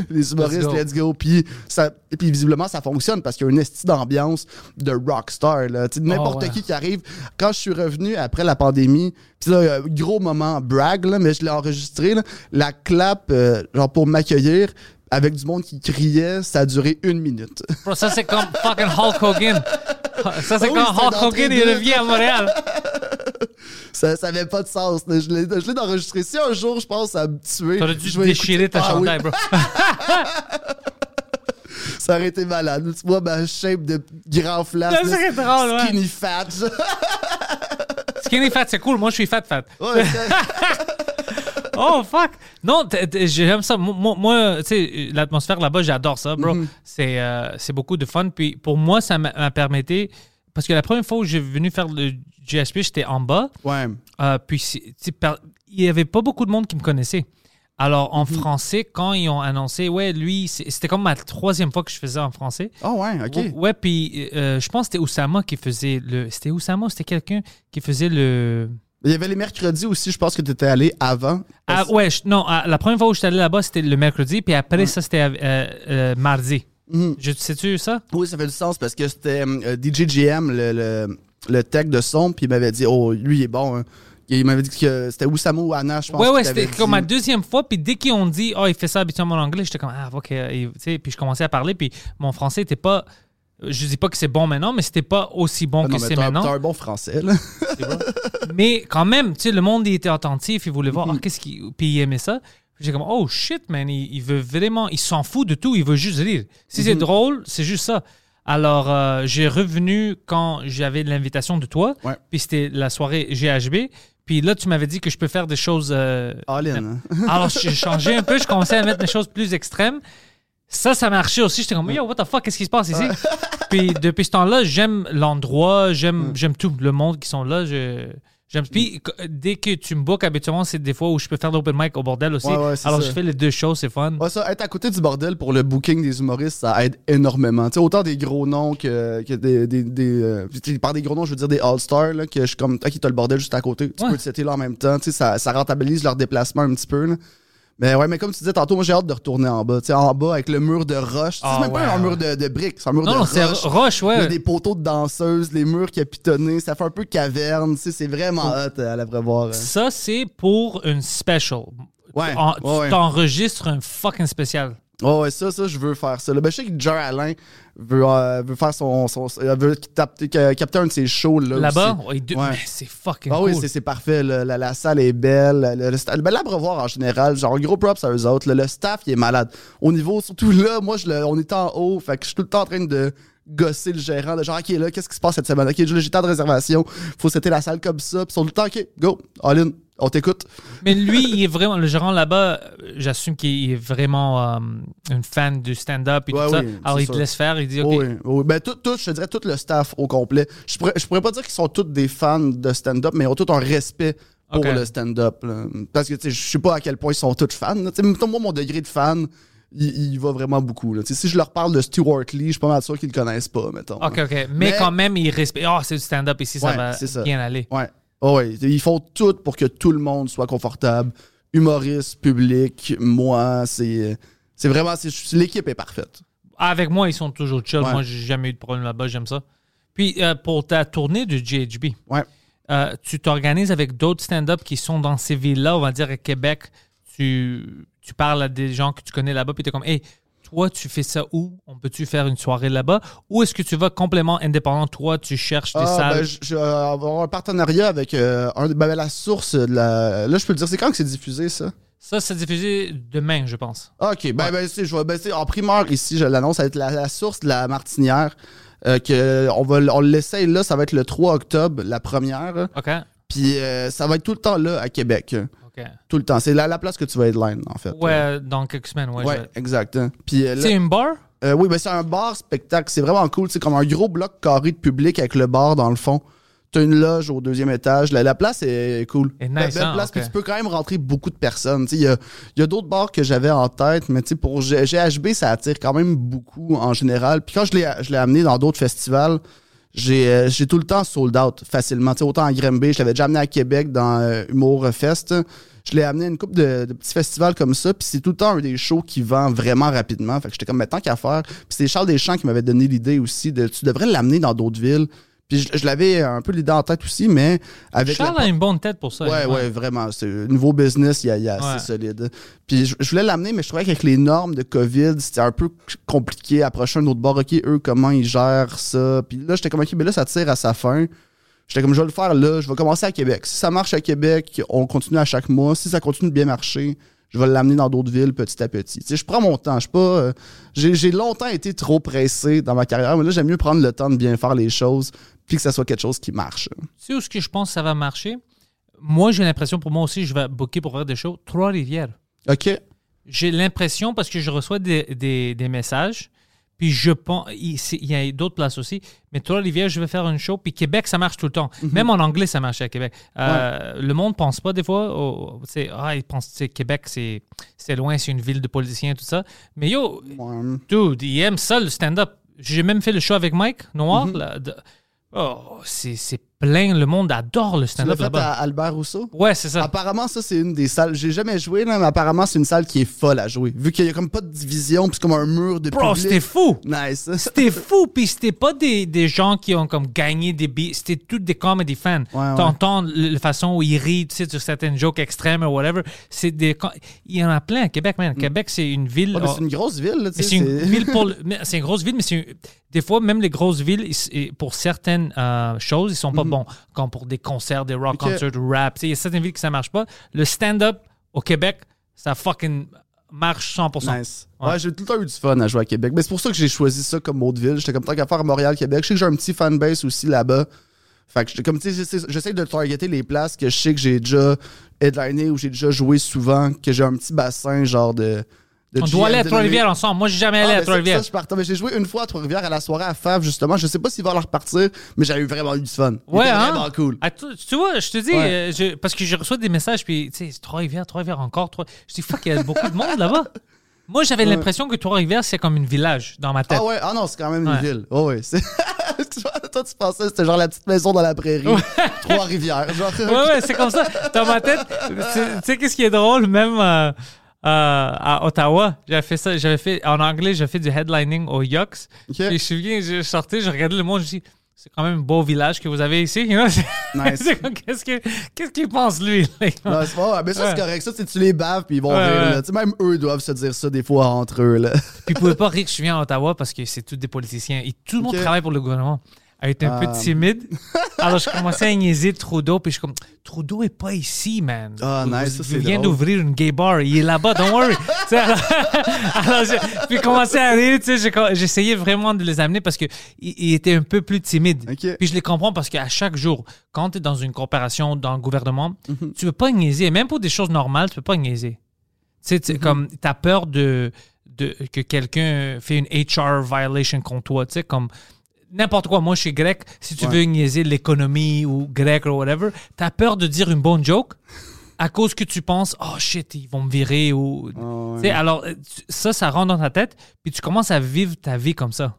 *laughs* les humoristes, Let's let's go. Puis, ça, puis visiblement, ça fonctionne parce qu'il y a une esti d'ambiance de rockstar. N'importe Oh, ouais. qui qui arrive. Quand je suis revenu après la pandémie, puis là, gros moment brag, là, mais je l'ai enregistré, là, la clap, euh, genre pour m'accueillir, avec du monde qui criait, ça a duré une minute. Bro, ça, c'est comme fucking Hulk Hogan. *laughs* Ça, c'est oui, quand Hulk Hogan il revient à Montréal. *laughs* ça ça avait pas de sens. Je l'ai je l'ai d'enregistrer. Si un jour, je pense, va me tuer. T'aurais dû je déchirer ta Ah oui, bro. *laughs* Ça aurait été malade. Tu vois ma shape de grand flat. Ça serait drôle, ouais. Skinny fat. Skinny fat, c'est cool. Moi, je suis fat fat. Ouais, Oh, fuck! Non, j'aime ça. Moi, tu sais, l'atmosphère là-bas, j'adore ça, bro. Mhm. C'est euh, beaucoup de fun. Puis pour moi, ça m'a permetté... Parce que la première fois où j'ai venu faire le GSP, j'étais en bas. ouais. Euh, puis il y avait pas beaucoup de monde qui me connaissait. Alors, en Mhm. français, quand ils ont annoncé, ouais, lui, c'était comme ma troisième fois que je faisais en français. Oh, ouais, ok. Ouais, puis euh, je pense que c'était Oussama qui faisait le. C'était Oussama ou c'était quelqu'un qui faisait le. Il y avait les mercredis aussi, je pense que tu étais allé avant. Ah, ouais, je- non, ah, la première fois où je suis allé là-bas, c'était le mercredi, puis après ça, c'était euh, euh, mardi. Mhm. Je Sais-tu ça? Oui, ça fait du sens parce que c'était euh, DJ GM, le, le, le tech de son, puis il m'avait dit, oh, lui, il est bon. hein. Il m'avait dit que c'était Oussama ou Anna, je pense. Ouais, ouais, c'était comme ma deuxième fois, puis dès qu'ils ont dit, oh, il fait ça habituellement en anglais, j'étais comme, ah, ok, tu sais, puis je commençais à parler, puis mon français était pas. Je dis pas que c'est bon maintenant, mais c'était pas aussi bon Ah que c'est maintenant. T'as un bon français, là. Mais quand même, tu sais, le monde il était attentif, il voulait voir, Mhm. ah, qu'est-ce qu'il. Puis il aimait ça. J'ai comme, oh shit, man, il, il veut vraiment, il s'en fout de tout, il veut juste rire. Si Mhm. c'est drôle, c'est juste ça. Alors, euh, j'ai revenu quand j'avais l'invitation de toi, Ouais. puis c'était la soirée GHB. Puis là, tu m'avais dit que je peux faire des choses. euh, All in. hein. alors, j'ai changé un peu, je commençais à mettre des choses plus extrêmes. Ça, ça marchait aussi. J'étais comme, yo, what the fuck, qu'est-ce qui se passe ici? *laughs* Puis depuis ce temps-là, j'aime l'endroit, j'aime j'aime tout, le monde qui sont là. je- J'aime. Puis qu- dès que tu me bookes, habituellement, c'est des fois où je peux faire l'open mic au bordel aussi. Ouais, ouais, c'est Alors, ça. je fais les deux choses, c'est fun. Ouais, ça, être à côté du bordel pour le booking des humoristes, ça aide énormément. Tu sais, autant des gros noms que, que des. des, des euh, par des gros noms, je veux dire des All-Stars, là, que je suis comme, ok, t'as le bordel juste à côté. Tu peux te là en même temps. Tu sais, ça, ça rentabilise leur déplacement un petit peu, là. Mais ouais, mais comme tu disais tantôt, moi j'ai hâte de retourner en bas. Tu sais, en bas avec le mur de roche. Ah, c'est même ouais, pas un ouais. mur de, de briques, c'est un mur Non, de c'est roche. roche, Il y a ouais. des poteaux de danseuses, les murs capitonnés, ça fait un peu caverne, tu sais, c'est vraiment hot euh, à la prévoir. euh. Ça, c'est pour une special. Ouais, En- ouais, ouais. Tu t'enregistres un fucking spécial. Oh ouais, ça, ça, je veux faire ça. là. Ben, je sais que Jer Alain veut, euh, veut faire son. son euh, veut capter, ca- capter un de ses shows là. Là-bas, aussi. ouais, Ouais. c'est fucking Ah cool. oui, c'est- c'est parfait. là. La, la salle est belle. Le, le ben, l'abreuvoir en général, genre gros props à eux autres. là. Le staff, il est malade. Au niveau, surtout là, moi, je le- on est en haut. Fait que je suis tout le temps en train de gosser le gérant de genre, OK, là, qu'est-ce qui se passe cette semaine? OK, là, j'ai tant de réservations, faut setter la salle comme ça. Puis sont tout le temps, OK, go, all in, on t'écoute. Mais lui, il est vraiment, le gérant là-bas, j'assume qu'il est vraiment euh, un fan du stand-up et Ouais, tout ça. Alors il te laisse faire, il dit, OK. Oui, oui. Ben, tout, tout, je te dirais tout le staff au complet. Je pourrais, je pourrais pas dire qu'ils sont tous des fans de stand-up, mais ils ont tous un respect pour le stand-up. là. Parce que, je sais pas à quel point ils sont tous fans. là. Moi, mon degré de fan, il, il va vraiment beaucoup. là. Si je leur parle de Stuart Lee, je suis pas mal sûr qu'ils le connaissent pas, mettons. OK, OK. Mais, Mais- quand même, il respecte. Oh, c'est du stand-up ici, ça va bien aller. Ouais. Oh, ouais. Ils font tout pour que tout le monde soit confortable. Humoriste, public, moi, c'est. C'est vraiment. L'équipe est parfaite. Avec moi, ils sont toujours chill. Ouais. Moi, j'ai jamais eu de problème là-bas, j'aime ça. Puis euh, pour ta tournée du GHB, Ouais. euh, tu t'organises avec d'autres stand-up qui sont dans ces villes-là, on va dire à Québec. Tu, tu parles à des gens que tu connais là-bas, puis tu es comme, hey, toi, tu fais ça où? On peut-tu faire une soirée là-bas? Ou est-ce que tu vas complètement indépendant Toi, tu cherches des Ah, salles? ben, je je vais avoir un partenariat avec euh, un, ben, la source de la. Là, je peux le dire, c'est quand que c'est diffusé, ça? Ça, c'est diffusé demain, je pense. Ah, ok, ben, ben, c'est- je vais, ben, c'est en primeur ici, je l'annonce, ça va être la, la source de la martinière. euh, que on va on l'essaye là, ça va être le 3 octobre, la première. OK Puis euh, ça va être tout le temps là à Québec. OK. Tout le temps. C'est la, la place que tu vas headline, en fait. Ouais, dans quelques semaines, ouais. Ouais, je vais- exact. hein. Puis euh, là- C'est une bar? Euh, oui, ben c'est un bar spectacle. C'est vraiment cool. C'est comme un gros bloc carré de public avec le bar dans le fond. T'as une loge au deuxième étage. La, la place est cool. Et nice, Belle- belle hein, place. ok. Puis tu peux quand même rentrer beaucoup de personnes. Tu sais, Il y a, il y a d'autres bars que j'avais en tête, mais tu sais, pour G- GHB, ça attire quand même beaucoup en général. Puis quand je l'ai je l'ai amené dans d'autres festivals, j'ai euh, j'ai tout le temps sold out facilement. Tu sais, autant à Grimby, je l'avais déjà amené à Québec dans euh, Humour Fest. Je l'ai amené à une couple de, de petits festivals comme ça, puis c'est tout le temps un des shows qui vend vraiment rapidement. Fait que j'étais comme, mais tant qu'à faire. Puis c'est Charles Deschamps qui m'avait donné l'idée aussi de tu devrais l'amener dans d'autres villes. Puis je, je l'avais un peu l'idée en tête aussi, mais avec Charles la- a une bonne tête pour ça. Ouais, ouais, vraiment. C'est un nouveau business, il y a, il y a Ouais. assez solide. Puis je, je voulais l'amener, mais je trouvais qu'avec les normes de COVID, c'était un peu compliqué. Approcher un autre bar, OK, eux, comment ils gèrent ça? Puis là, j'étais comme, OK, mais là, ça tire à sa fin. J'étais comme, je vais le faire là, je vais commencer à Québec. Si ça marche à Québec, on continue à chaque mois. Si ça continue de bien marcher, je vais l'amener dans d'autres villes petit à petit. Tu sais, je prends mon temps. Je suis pas. euh, j'ai, j'ai longtemps été trop pressé dans ma carrière, mais là, j'aime mieux prendre le temps de bien faire les choses, puis que ça soit quelque chose qui marche. Tu sais où ce que je pense que ça va marcher? Moi, j'ai l'impression, pour moi aussi, je vais booker pour faire des shows. Trois-Rivières. OK? J'ai l'impression, parce que je reçois des, des- des messages, puis je pense, il y a d'autres places aussi, mais Trois-Rivières, je vais faire une show, puis Québec, ça marche tout le temps. Mhm. Même en anglais, ça marche à Québec. Euh, Le monde pense pas des fois, au- ah, ils pensent que Québec, c'est loin, c'est une ville de politiciens, tout ça. Mais yo, Ouais. dude, ils aiment ça, le stand-up. J'ai même fait le show avec Mike Noir. Là, de- Oh, c'est c'est plein, le monde adore le stand-up fait là-bas. à Albert Rousseau? Ouais, c'est ça. Apparemment, ça, c'est une des salles. J'ai jamais joué, là, mais apparemment, c'est une salle qui est folle à jouer. Vu qu'il y a comme pas de division, puis c'est comme un mur de Bro, public. c'était fou. Nice. *laughs* C'était fou, puis c'était pas des, des gens qui ont comme gagné des billets, c'était tous des comedy fans. Ouais, ouais. T'entends le- la façon où ils rient, tu sais, sur certaines jokes extrêmes ou whatever. C'est des, il y en a plein à Québec, man. Québec, c'est une ville. Mm. Ouais, oh, c'est une grosse ville, tu sais. c'est une c'est- ville pour le- *laughs* mais c'est une grosse ville, mais c'est une- des fois même les grosses villes pour certaines euh, choses ils sont pas bons, comme pour des concerts, des rock Mhm. Ok. concerts, rap. Il y a certaines villes que ça marche pas. Le stand-up au Québec, ça fucking marche 100%. Nice. Ouais. Ouais, j'ai tout le temps eu du fun à jouer à Québec. Mais c'est pour ça que j'ai choisi ça comme autre ville. J'étais comme tant qu'à faire à Montréal, Québec. Je sais que j'ai un petit fanbase aussi là-bas. Fait que comme, tu sais, j'essaie- j'essaie de targeter les places que je sais que j'ai déjà headliné ou j'ai déjà joué souvent, que j'ai un petit bassin genre de. On doit aller à Trois-Rivières ensemble. Moi, j'ai jamais Ah, allé ben à ça- Trois-Rivières. ça, je partais. Mais J'ai joué une fois à Trois-Rivières à la soirée à Fave, justement. Je sais pas s'il va leur repartir, mais j'avais vraiment eu du fun. Ouais, hein? vraiment cool. Ah, tu, tu vois, je te dis, Ouais. euh, je- parce que je reçois des messages, puis tu sais, Trois-Rivières, Trois-Rivières encore. Trois... Je dis, fuck, il y a beaucoup de monde là-bas. *laughs* Moi, j'avais Ouais. l'impression que Trois-Rivières, c'est comme une village dans ma tête. Ah ouais, ah non, c'est quand même Ouais. une ville. Oh ouais, c'est. *laughs* Toi, tu pensais que c'était genre la petite maison dans la prairie. Trois-Rivières. Genre. Ouais, ouais, c'est comme ça. Dans ma tête, tu sais, qu'est-ce qui est drôle, même euh, à Ottawa, j'avais fait ça, j'avais fait, en anglais, j'ai fait du headlining au Yox. Ok. Et je me souviens, je sortais, je regardais le monde, je me dis, c'est quand même un beau village que vous avez ici. *laughs* you know? C'est- Nice. qu'est-ce que- qu'est-ce qu'il pense, lui? Non, c'est pas, mais ça, c'est Ouais. correct. Ça, c'est tu les baves puis ils vont Ouais, rire. ouais. là. Tu sais, même eux doivent se dire ça des fois entre eux. Là. Puis ils pouvaient pas rire que je viens à Ottawa parce que c'est tous des politiciens. Et tout le monde travaille pour le gouvernement. Elle était un peu Ah. timide. *laughs* Alors, je commençais à niaiser Trudeau, puis je suis comme, Trudeau est pas ici, man. Ah, Vous- nice, ça, c'est Il vient d'ouvrir une gay bar, il est là-bas, don't worry. *laughs* Alors, *laughs* alors, j'ai- puis commencé à rire, tu sais, j'essayais vraiment de les amener parce que il, était un peu plus timide. Ok. Puis je les comprends parce qu'à chaque jour, quand tu es dans une coopération, dans le gouvernement, Mhm. tu peux pas niaiser. Même pour des choses normales, tu peux pas niaiser. Tu sais, tu sais, comme, t'as peur de, de, que quelqu'un fait une HR violation contre toi, tu sais, comme n'importe quoi. Moi, je suis grec. Si tu Ouais. veux niaiser l'économie ou grec ou whatever, t'as peur de dire une bonne joke à cause que tu penses, oh shit, ils vont me virer ou. Ah, ouais. Alors, euh, ça, ça rentre dans ta tête, puis tu commences à vivre ta vie comme ça.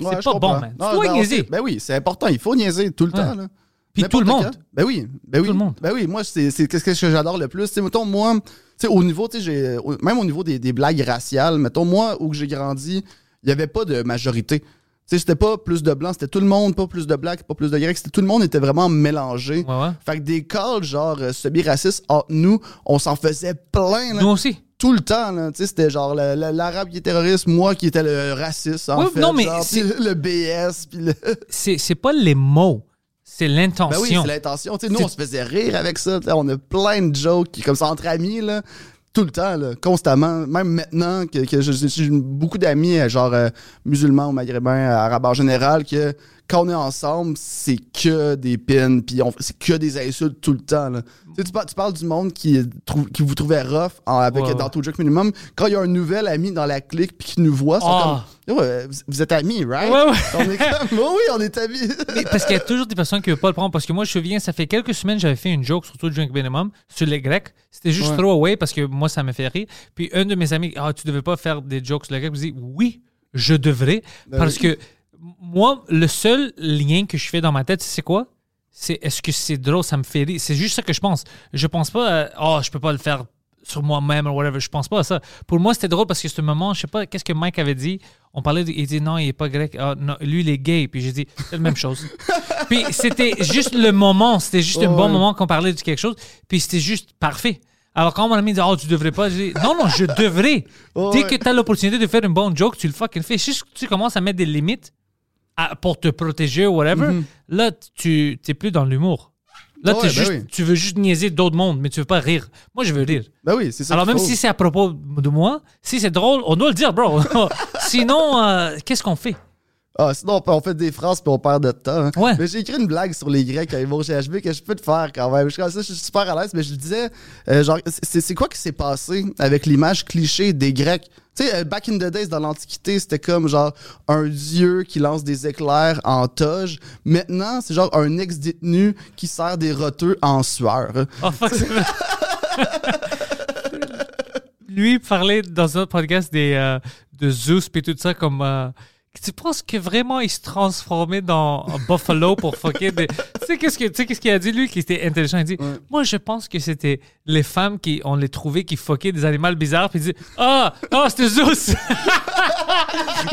Ouais, c'est pas comprends. bon, man. Non, non, niaiser. c'est- Ben oui, c'est important. Il faut niaiser tout le Ouais. temps. Là. Puis tout le monde. Ben oui. Ben oui. Tout le monde. Ben oui, moi, c'est c'est- qu'est-ce que j'adore le plus. Sais, mettons, moi, au niveau, j'ai- même au niveau des, des blagues raciales, mettons, moi, où j'ai grandi, il n'y avait pas de majorité. C'était pas plus de blancs, c'était tout le monde, pas plus de blacks, pas plus de grecs. C'était tout le monde était vraiment mélangé. Ouais, ouais. Fait que des calls, genre, euh, semi-racistes, entre nous, on s'en faisait plein, là, Nous aussi. tout le temps, c'était genre l'arabe qui est terroriste, moi qui était le raciste, en Ouais, fait. non, mais genre, *laughs* le BS, puis le... *laughs* C'est c'est pas les mots, c'est Ben oui, l'intention. c'est l'intention. Nous, on se faisait rire avec ça. On a plein de jokes qui, comme ça entre amis, là, tout le temps, là, constamment. Même maintenant que, que j'ai beaucoup d'amis, euh, genre euh, musulmans ou maghrébins, euh, arabes en général, que quand on est ensemble, c'est que des pins, puis c'est que des insultes tout le temps. Là. Tu, sais, tu par- tu parles du monde qui, vous trouvait rough en- avec Ouais, dans tout joke minimum. Quand il y a un nouvel ami dans la clique puis qui nous voit, sont Ah. comme Ouais, vous, êtes amis, right? Ouais, ouais. On est comme *laughs* Oh oui, on est amis. Mais parce qu'il y a toujours des personnes qui ne veulent pas le prendre. Parce que moi, je me souviens, ça fait quelques semaines, j'avais fait une joke sur tout Drink Minimum sur les Grecs. C'était juste Ouais. throwaway parce que moi, ça me fait rire. Puis un de mes amis, ah, tu devais pas faire des jokes sur les Grecs. Je dis, oui, je devrais. Ben parce oui. que moi, le seul lien que je fais dans ma tête, c'est quoi? C'est est-ce que c'est drôle, ça me fait rire. C'est juste ça que je pense. Je pense pas, oh, je peux pas le faire sur moi-même ou whatever. Je pense pas à ça. Pour moi, c'était drôle parce que ce moment, je sais pas, qu'est-ce que Mike avait dit? On parlait, de- il dit non, il est pas grec. Ah, non, lui, il est gay. Puis j'ai dit, c'est la même chose. *laughs* Puis c'était juste le moment. C'était juste un bon ouais. moment qu'on parlait de quelque chose. Puis c'était juste parfait. Alors quand mon ami dit, oh, tu devrais pas, j'ai dit, non, non, je devrais. *laughs* Oh, Dès ouais. que tu as l'opportunité de faire une bonne joke, tu le fucking fais. Si tu commences à mettre des limites à- pour te protéger ou whatever, là, tu n'es plus dans l'humour. Là, Mhm. Ouais, ben juste, oui. tu veux juste niaiser d'autres mondes, mais tu veux pas rire. Moi, je veux rire. Ben oui, c'est ça. Alors même faut. si c'est à propos de moi, si c'est drôle, on doit le dire, bro. *laughs* Sinon, euh, qu'est-ce qu'on fait? Ah, sinon, on fait des phrases puis on perd de temps. hein. Ouais. Mais j'ai écrit une blague sur les Grecs avec mon GHB que je peux te faire quand même. Je, ça, je suis super à l'aise, mais je disais, euh, genre, c'est quoi qui s'est passé avec l'image cliché des Grecs? Tu sais, euh, back in the days, dans l'Antiquité, c'était comme genre un dieu qui lance des éclairs en toge. Maintenant, c'est genre un ex-détenu qui sert des roteux en sueur. Oh fuck. Lui parlait dans un autre podcast des, euh, de Zeus et tout ça comme. euh, tu penses que vraiment il se transformait dans un Buffalo pour fucker des. *laughs* Tu sais qu'est-ce que- tu sais qu'est-ce qu'il a dit lui qui était intelligent? Il dit Ouais. Moi je pense que c'était les femmes qui on les trouvait qui fuckaient des animaux bizarres puis il dit Ah ah c'était Zeus *laughs*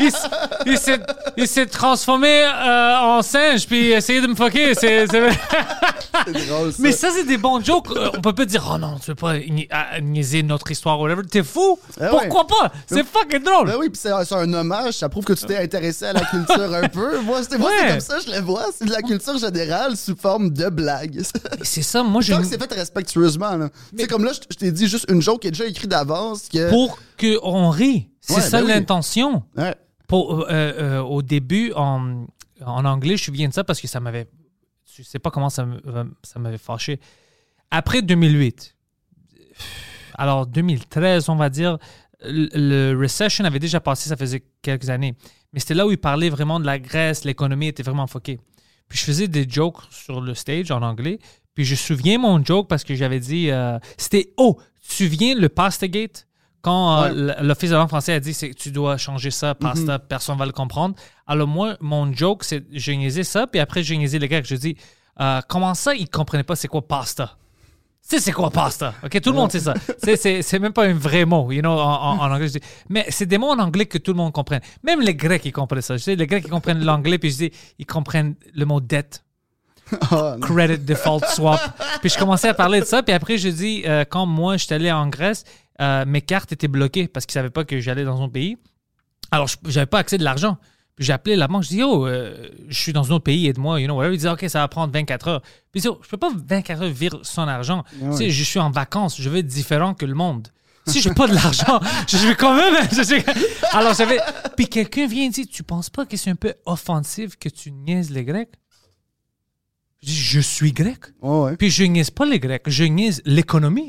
Il s'est transformé euh, en singe puis essayé de me fucker *laughs* c'est drôle, ça. mais ça, c'est des bons jokes. Euh, On peut pas dire, oh non, tu veux pas à- niaiser notre histoire ou whatever. T'es fou? Ah ouais. Pourquoi pas? C'est fucking drôle. Ben oui, puis c'est c'est un hommage, ça prouve que tu t'es intéressé à la culture un peu. Moi, c'est Ouais. comme ça, je le vois. C'est de la culture générale sous forme de blague. C'est ça, moi, je. Que c'est fait respectueusement. là. C'est comme là, je t'ai dit juste une joke qui est déjà écrite d'avance. Que... Pour qu'on rit. C'est Ouais, ça ben oui. l'intention. Ouais. Pour, euh, euh, au début, en, en anglais, je me souviens de ça parce que ça m'avait. Je sais pas comment ça ça m'avait fâché. Après 2008, alors 2013, on va dire, le, le recession avait déjà passé, ça faisait quelques années. Mais c'était là où il parlait vraiment de la Grèce, l'économie était vraiment foquée. Puis je faisais des jokes sur le stage en anglais. Puis je me souviens mon joke parce que j'avais dit. euh, c'était Oh, tu te souviens le Pastagate? Quand euh, Ouais. l'Office de langue français a dit c'est tu dois changer ça, pasta, personne va le comprendre. Alors moi, mon joke, c'est j'ai niaisé ça, puis après j'ai niaisé les Grecs. Je dis euh, comment ça, ils comprenaient pas c'est quoi pasta? Tu sais, c'est quoi pasta? OK, tout le monde sait ça. C'est- même pas un vrai mot, you know, en, en- en anglais. Je dis, mais c'est des mots en anglais que tout le monde comprenne. Même les Grecs, ils comprennent ça. Je sais, les Grecs, ils comprennent l'anglais, puis je dis, ils comprennent le mot dette, *laughs* non. credit default swap. puis je commençais à parler de ça, puis après, je dis, euh, quand moi, j'étais allé en Grèce, euh, mes cartes étaient bloquées parce qu'ils savaient pas que j'allais dans un pays. Alors, je- j'avais pas accès de l'argent. J'ai appelé la banque, je dis, oh, euh, je suis dans un autre pays, aide-moi, you know. Il dit, OK, ça va prendre 24 heures. Puis je dis, je peux pas 24 heures virer son argent. Tu sais, je suis en vacances, je veux être différent que le monde. Si j'ai pas de l'argent, *laughs* *laughs* je vais quand même. Alors j'avais. Puis quelqu'un vient et dit, tu penses pas que c'est un peu offensif que tu niaises les Grecs? Je dis, je suis grec. Ouais. Puis je niaise pas les Grecs, je niaise l'économie.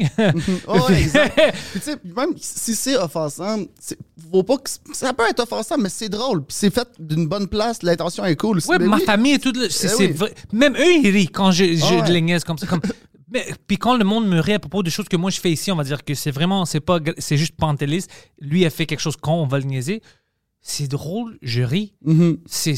Oh, *laughs* ouais, exact. Puis, tu sais, même si c'est offensant, c'est- faut pas que ça peut être offensant, mais c'est drôle. Puis c'est fait d'une bonne place, l'intention est cool. Ma oui. famille et tout. le- Eh c'est oui. vrai. Même eux, ils rient quand je, je Ah ouais. les niaise comme ça. Comme... *laughs* Mais, puis quand le monde me rit à propos des choses que moi je fais ici, on va dire que c'est vraiment, c'est pas, gr- c'est juste Pantelis. Lui a fait quelque chose con, on va le niaiser. C'est drôle, je ris. Mhm. C'est,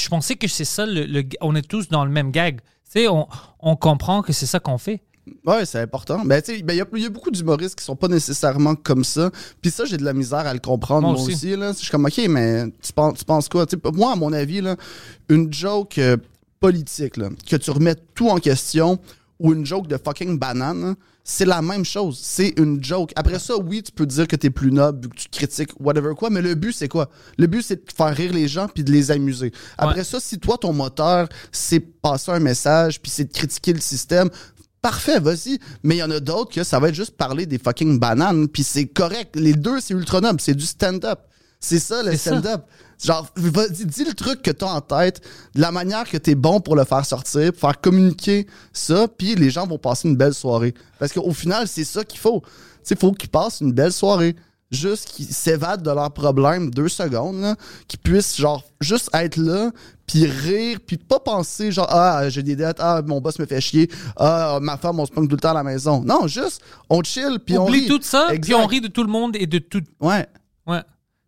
je pensais que c'est ça, le, le- on est tous dans le même gag. Tu sais, on, on comprend que c'est ça qu'on fait. Ouais, c'est important. Mais tu sais, ben, il y, a- il y a beaucoup d'humoristes qui sont pas nécessairement comme ça. Puis ça, j'ai de la misère à le comprendre Moi moi, aussi. aussi. là. Je suis comme, OK, mais tu penses, tu penses quoi? Moi, à mon avis, là, une joke euh, politique, là, que tu remets tout en question, ou une joke de fucking banane, c'est la même chose. C'est une joke. Après ça, oui, tu peux dire que t'es plus noble, que tu critiques, whatever quoi, mais le but, c'est quoi? Le but, c'est de faire rire les gens puis de les amuser. Après Ouais. ça, si toi, ton moteur, c'est passer un message puis c'est de critiquer le système, Parfait, vas-y. Mais il y en a d'autres que ça va être juste parler des fucking bananes, puis c'est correct. Les deux, c'est ultra noble. C'est du stand-up. C'est ça, le stand-up. Genre, dis le truc que t'as en tête, de la manière que t'es bon pour le faire sortir, pour faire communiquer ça, puis les gens vont passer une belle soirée. Parce qu'au final, c'est ça qu'il faut. Tu faut qu'ils passent une belle soirée. Juste qu'ils s'évadent de leurs problèmes deux secondes, qu'ils puissent, genre, juste être là, puis rire, puis pas penser, genre, ah, j'ai des dettes, ah, mon boss me fait chier, ah, ma femme, on se pogne tout le temps à la maison. Non, juste, on chill, puis on Oublie rit. tout ça, puis on rit de tout le monde et de tout. Ouais.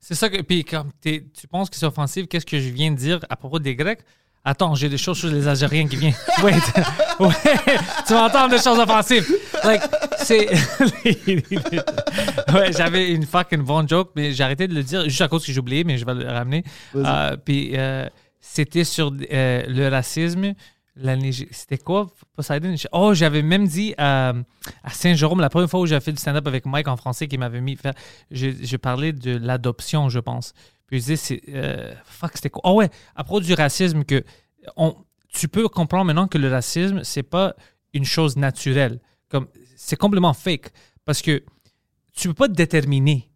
C'est ça que. Puis quand t'es- tu penses que c'est offensif, qu'est-ce que je viens de dire à propos des Grecs? Attends, j'ai des choses sur les Algériens qui viennent. *laughs* Wait. ouais. Tu vas entendre des choses offensives. Like, c'est. *laughs* ouais, j'avais une fucking bonne joke, mais j'ai arrêté de le dire juste à cause que j'ai oublié, mais je vais le ramener. Euh, puis euh, c'était sur euh, le racisme. La Nige- C'était quoi, Poseidon? Oh, j'avais même dit à, à Saint-Jérôme, la première fois où j'ai fait du stand-up avec Mike en français, qui m'avait mis. Je, je parlais de l'adoption, je pense. Puis je disais, c'est. euh, fuck, c'était quoi? Oh ouais, à propos du racisme, que on, tu peux comprendre maintenant que le racisme, c'est pas une chose naturelle. Comme, c'est complètement fake. Parce que tu peux pas déterminer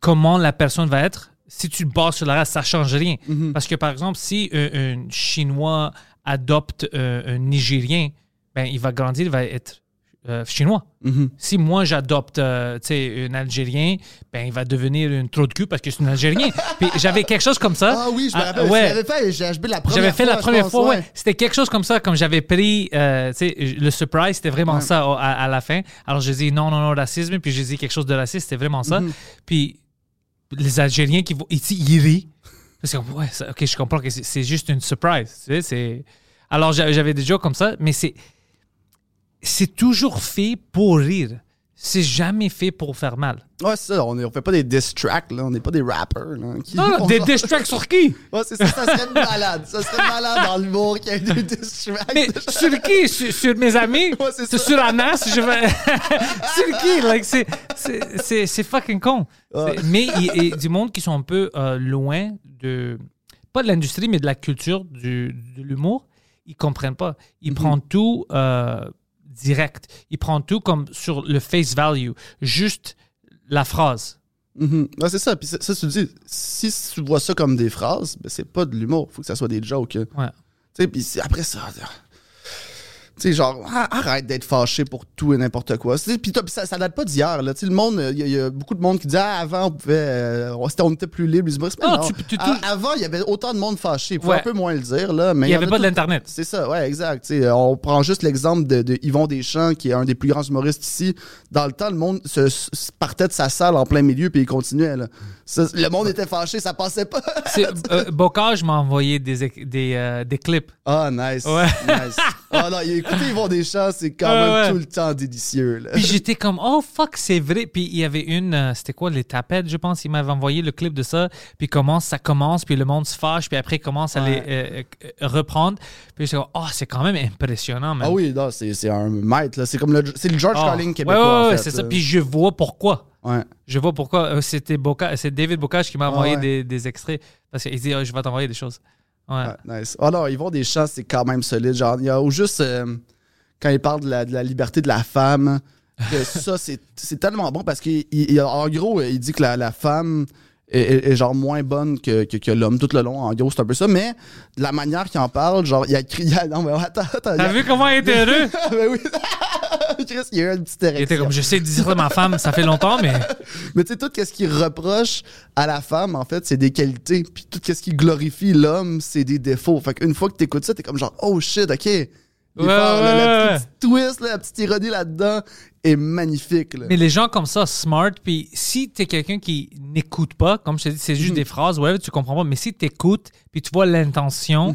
comment la personne va être. Si tu te bases sur la race, ça change rien. Parce que, par exemple, si un, un Chinois adopte euh, un Nigérien, ben, il va grandir, il va être euh, chinois. Mhm. Si moi, j'adopte euh, un Algérien, ben, il va devenir une trou de cul parce que c'est un Algérien. *laughs* Puis j'avais quelque chose comme ça. Ah oui, je me Ah, rappelle. ouais. J'avais fait, la première la pense, fois, ouais. C'était quelque chose comme ça, comme j'avais pris, euh, le surprise, c'était vraiment ça à la fin. Alors j'ai dit non, non, non, racisme, puis j'ai dit quelque chose de raciste, c'était vraiment ça. Mhm. Puis les Algériens qui vont ici, ils rient. Parce que, ouais, ok, je comprends que c'est c'est juste une surprise. C'est... Alors j'a- j'avais des jokes comme ça, mais c'est, c'est toujours fait pour rire. C'est jamais fait pour faire mal. Ouais, c'est ça. On, on fait pas des diss tracks, là. On n'est pas des rappers, là. qui- Non, non, on des diss tracks sur qui? Ouais, c'est ça. Ça serait malade. Ça serait malade dans l'humour qu'il y ait des diss tracks. Mais sur qui? Sur, sur mes amis? Ouais, c'est ça. sur Anas? Je vais... *laughs* sur qui? Like, c'est, c'est, fucking con. Ouais. Mais il y a du monde qui sont un peu euh, loin de... Pas de l'industrie, mais de la culture du, de l'humour. Ils comprennent pas. Ils Mhm. prennent tout euh, direct. Ils prennent tout comme sur le face value. Juste la phrase. Mhm. Ouais, c'est ça. Puis ça, ça, tu dis, si tu vois ça comme des phrases, ben, c'est pas de l'humour. Faut que ça soit des jokes. Ouais. Tu sais, puis après ça. Sais, genre, ah, arrête d'être fâché pour tout et n'importe quoi. Puis ça, ça date pas d'hier, là. Tu sais, le monde, il y, a- il y a beaucoup de monde qui dit, ah, avant, on pouvait. euh, on, était plus libre, les humoristes. Mais Non, non. tu- tu- A- tu- avant, il y avait autant de monde fâché. Il faut Ouais. un peu moins le dire, là. Mais Il n'y y avait pas tout- d'Internet. C'est ça, ouais, exact. On prend juste l'exemple de, de Yvon Deschamps, qui est un des plus grands humoristes ici. Dans le temps, le monde se, se- partait de sa salle en plein milieu, puis il continuait. Là. Ça, le monde était fâché, ça passait pas. *laughs* Euh, Bocage m'a envoyé des, des, euh, des clips. Ah, nice. Ouais. nice. Ah non, écoutez Yvon Deschamps, c'est quand même ouais. tout le temps délicieux. Là. Puis j'étais comme, oh fuck, c'est vrai. Puis il y avait une, euh, c'était quoi, les tapettes, je pense. Il m'avait envoyé le clip de ça. Puis comment ça commence, puis le monde se fâche, puis après commence à Ouais. les euh, euh, reprendre. Puis j'étais comme, oh, c'est quand même impressionnant, man. Ah oui, non, c'est c'est un maître. là. C'est comme le, c'est le George Ah. Carlin québécois. ouais, en ouais, fait, c'est ça. Puis je vois pourquoi. Ouais. Je vois pourquoi. C'était Boca- c'est David Bocage qui m'a envoyé ouais. des, des extraits. Parce qu'il dit, Ah, je vais t'envoyer des choses. Ouais. Oh non, ils vont des chants, c'est quand même solide. Genre, il y a ou juste euh, quand ils parlent de la, liberté de la femme, que ça, *laughs* c'est tellement bon parce qu'en en gros, il dit que la femme est, est- genre moins bonne que, que, que l'homme tout le long. En gros, c'est un peu ça. Mais de la manière qu'il en parle, genre, il a crié. *laughs* Non, mais attends, attends. T'as vu comment il était *laughs* heureux? Ben oui. *laughs* Chris, il y a eu une petite Il était érection. comme, je sais dire ça à ma femme, ça fait longtemps, mais. Mais tu sais, tout ce qu'il reproche à la femme, en fait, c'est des qualités. Puis tout ce qui glorifie l'homme, c'est des défauts. Fait qu'une fois que t'écoutes ça, t'es comme genre, oh shit, ok. Ouais, là. la petite twist, là, la petite ironie là-dedans est magnifique. Là. Mais les gens comme ça, smart, puis si t'es quelqu'un qui n'écoute pas, comme je te dis, c'est juste des phrases, ouais, tu comprends pas, mais si t'écoutes, puis tu vois l'intention,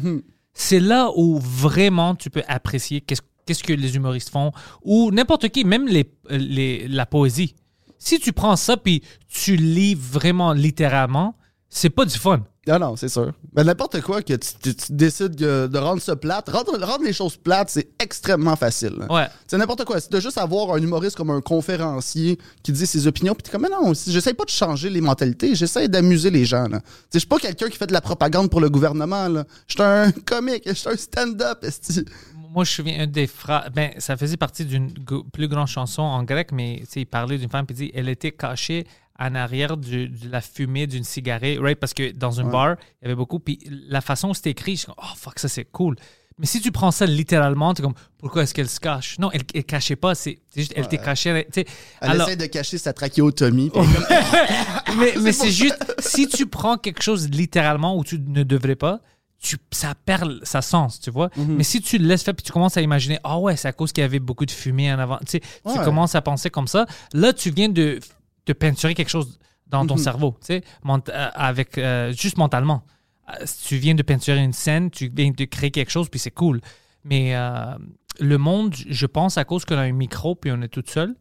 c'est là où vraiment tu peux apprécier qu'est-ce que les humoristes font, ou n'importe qui, même les, les, la poésie. Si tu prends ça, puis tu lis vraiment littéralement, c'est pas du fun. Ah non, c'est sûr. Mais n'importe quoi que tu, tu- tu décides que- de rendre ça plate, rendre, rendre les choses plates, c'est extrêmement facile. Ouais. C'est n'importe quoi. C'est de juste avoir un humoriste comme un conférencier qui dit ses opinions, puis t'es comme, mais non, j'essaie pas de changer les mentalités, j'essaie d'amuser les gens. Je suis pas quelqu'un qui fait de la propagande pour le gouvernement. Je suis un *laughs* comique, je suis un stand-up. Moi, je me souviens, une des phrases, ben, ça faisait partie d'une plus grande chanson en grec, mais il parlait d'une femme, il dit, elle était cachée en arrière du- de la fumée d'une cigarette, right? Parce que dans un bar, il y avait beaucoup, puis la façon où c'était écrit, je suis comme, oh fuck, ça c'est cool. Mais si tu prends ça littéralement, tu es comme, pourquoi est-ce qu'elle se cache? Non, elle ne cachait pas, c'est juste, elle était cachée. Elle Alors- essaie de cacher sa trachéotomie. comme, *laughs* mais mais *laughs* c'est juste, si tu prends quelque chose littéralement où tu ne devrais pas, tu, ça perd sa sens, tu vois. Mhm. Mais si tu le laisses faire puis tu commences à imaginer, ah ouais, c'est à cause qu'il y avait beaucoup de fumée en avant, tu sais, tu commences à penser comme ça, là, tu viens de, de peinturer quelque chose dans Mhm. ton cerveau, tu sais, euh, avec, euh, juste mentalement. Euh, Tu viens de peinturer une scène, tu viens de créer quelque chose, puis c'est cool. Mais euh, le monde, je pense, à cause qu'on a un micro puis on est tout seul,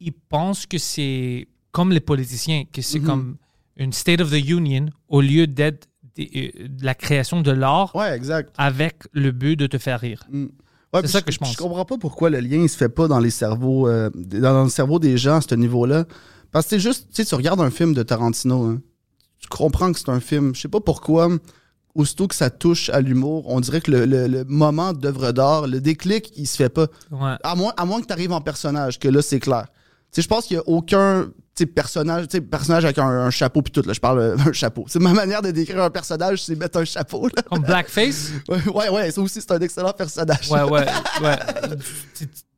ils pensent que c'est comme les politiciens, que c'est Mhm. comme une State of the Union au lieu d'être de la création de l'art Ouais, exact. avec le but de te faire rire. Mm. Ouais, puis ça que je pense. Je comprends pas pourquoi le lien il se fait pas dans les cerveaux, euh, dans le cerveau des gens à ce niveau-là. Parce que c'est juste, tu sais, tu regardes un film de Tarantino, hein, tu comprends que c'est un film. Je sais pas pourquoi, aussitôt que ça touche à l'humour, on dirait que le, le- le moment d'œuvre d'art, le déclic, il se fait pas. Ouais. À moins, à moins que tu arrives en personnage, que là, c'est clair. Tu sais, je pense qu'il y a aucun personnage, personnage avec un, un chapeau puis tout. Là, je parle euh, *laughs* un chapeau. C'est ma manière de décrire un personnage, c'est mettre un chapeau. Là. Comme Blackface? *laughs* Ouais, ouais, ouais, ça aussi, c'est un excellent personnage. Ouais, ouais, *laughs* ouais.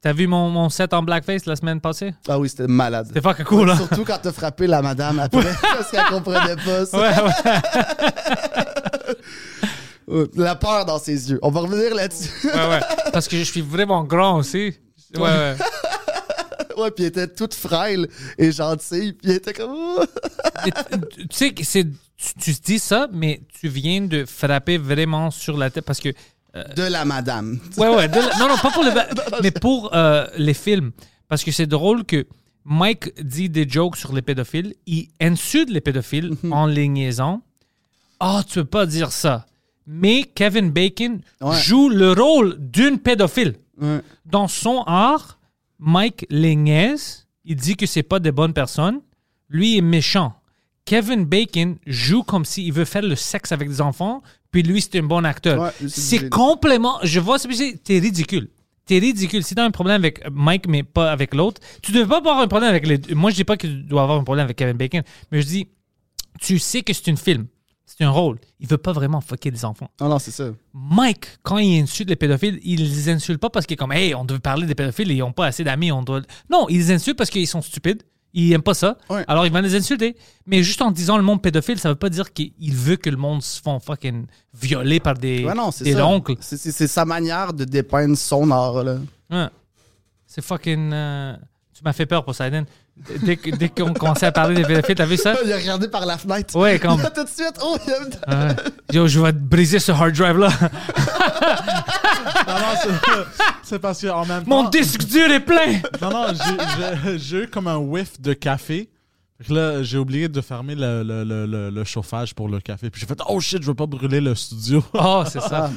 T'as vu mon, mon set en Blackface la semaine passée? Ah oui, c'était malade. C'était fucking cool, hein? Surtout quand t'as frappé la madame après, parce qu'elle comprenait pas ça. Ouais, Ouais, La peur dans ses yeux. On va revenir là-dessus. ouais, ouais. Parce que je suis vraiment grand aussi. Ouais, ouais. Ouais, puis elle était toute frêle et gentille, puis elle était comme... oh. Tu sais, c'est, tu, tu te dis ça, mais tu viens de frapper vraiment sur la tête parce que. De la madame. Ouais, ouais. de la- non, non, pas pour le. *laughs* mais pour euh, les films. Parce que c'est drôle que Mike dit des jokes sur les pédophiles. Il insulte les pédophiles Mhm. en les niaisant. Ah, tu peux pas dire ça. Mais Kevin Bacon Ouais. joue le rôle d'une pédophile. Ouais. Dans son art, Mike niaise. Il dit que c'est pas des bonnes personnes. Lui est méchant. Kevin Bacon joue comme s'il veut faire le sexe avec des enfants, puis lui, c'est un bon acteur. Ouais, c'est complètement. Je vois c'est- t'es ridicule. T'es ridicule. Si t'as un problème avec Mike, mais pas avec l'autre, tu devrais pas avoir un problème avec les deux. Moi, je dis pas que tu dois avoir un problème avec Kevin Bacon, mais je dis, tu sais que c'est un film. C'est un rôle. Il veut pas vraiment fucker des enfants. Non, non, c'est ça. Mike, quand il insulte les pédophiles, il les insulte pas parce qu'il est comme, hey, on doit parler des pédophiles et ils ont pas assez d'amis, on doit. Non, il les insulte parce qu'ils sont stupides. Ils aiment pas ça. Ouais. Alors, il va les insulter. Mais juste en disant le monde pédophile, ça veut pas dire qu'il veut que le monde se fasse fucking violer par des, Ouais, non, c'est des ça. oncles. C'est- sa manière de dépeindre son art, là. Ouais. C'est fucking. euh, Tu m'as fait peur, Poseidon. Dès, que- dès qu'on commençait à parler des pédophiles, t'as vu ça? *laughs* Il a regardé par la fenêtre. Ouais, *laughs* comme. Tout de suite, oh, il a... Yo, je vais te briser ce hard drive-là. *laughs* Non, non, c'est- parce qu'en même temps. Mon disque dur est plein! Non, non, j'ai- eu comme un whiff de café. Là, j'ai oublié de fermer le, le- le- le- chauffage pour le café. Puis j'ai fait, oh shit, je veux pas brûler le studio. Oh, c'est ça.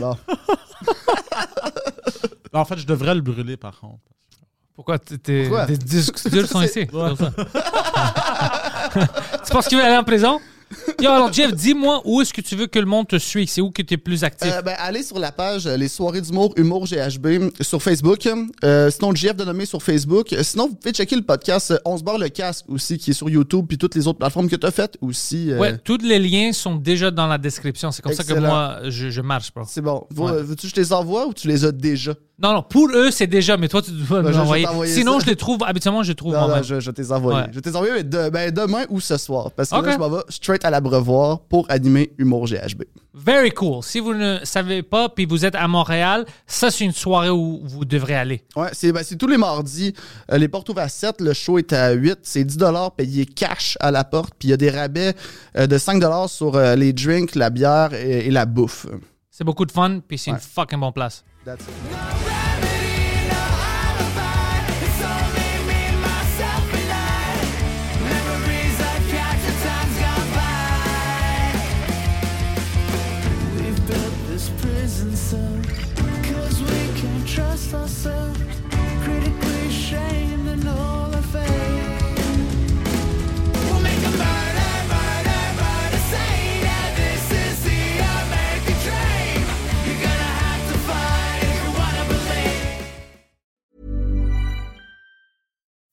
Ah, en fait, je devrais le brûler par contre. Pourquoi t'es- *laughs* disques durs sont ici? *laughs* tu penses qu'il veut aller en prison? Yo, alors Jeff, dis-moi où est-ce que tu veux que le monde te suive? C'est où que tu es plus actif? Euh, ben, allez sur la page euh, Les Soirées d'humour, Humour GHB sur Facebook. Euh, sinon, JF de nommer sur Facebook. Sinon, vous pouvez checker le podcast On se barre le casque aussi, qui est sur YouTube, puis toutes les autres plateformes que tu as faites aussi. euh, Ouais, tous les liens sont déjà dans la description. C'est comme ça que moi, je, je marche, bro. C'est bon. Ouais. Veux-tu que je te les envoie ou tu les as déjà? Non, non, pour eux, c'est déjà, mais toi, tu dois Ben, me l'envoyer. Sinon, ça. je les trouve, habituellement, je les trouve Non, non, je, envoyer. Ouais. Je les envoyer mais de- ben, demain ou ce soir. Parce que là, je m'en vais straight à l'abreuvoir pour animer Humour GHB. Very cool. Si vous ne savez pas, puis vous êtes à Montréal, ça, c'est une soirée où vous devrez aller. Ouais, c'est ben, tous les mardis. Euh, les portes ouvrent à 7, le show est à 8. C'est 10 payé cash à la porte. Puis il y a des rabais euh, de 5 sur euh, les drinks, la bière et, et la bouffe. C'est beaucoup de fun, puis c'est Ouais. une fucking bonne place. That's it.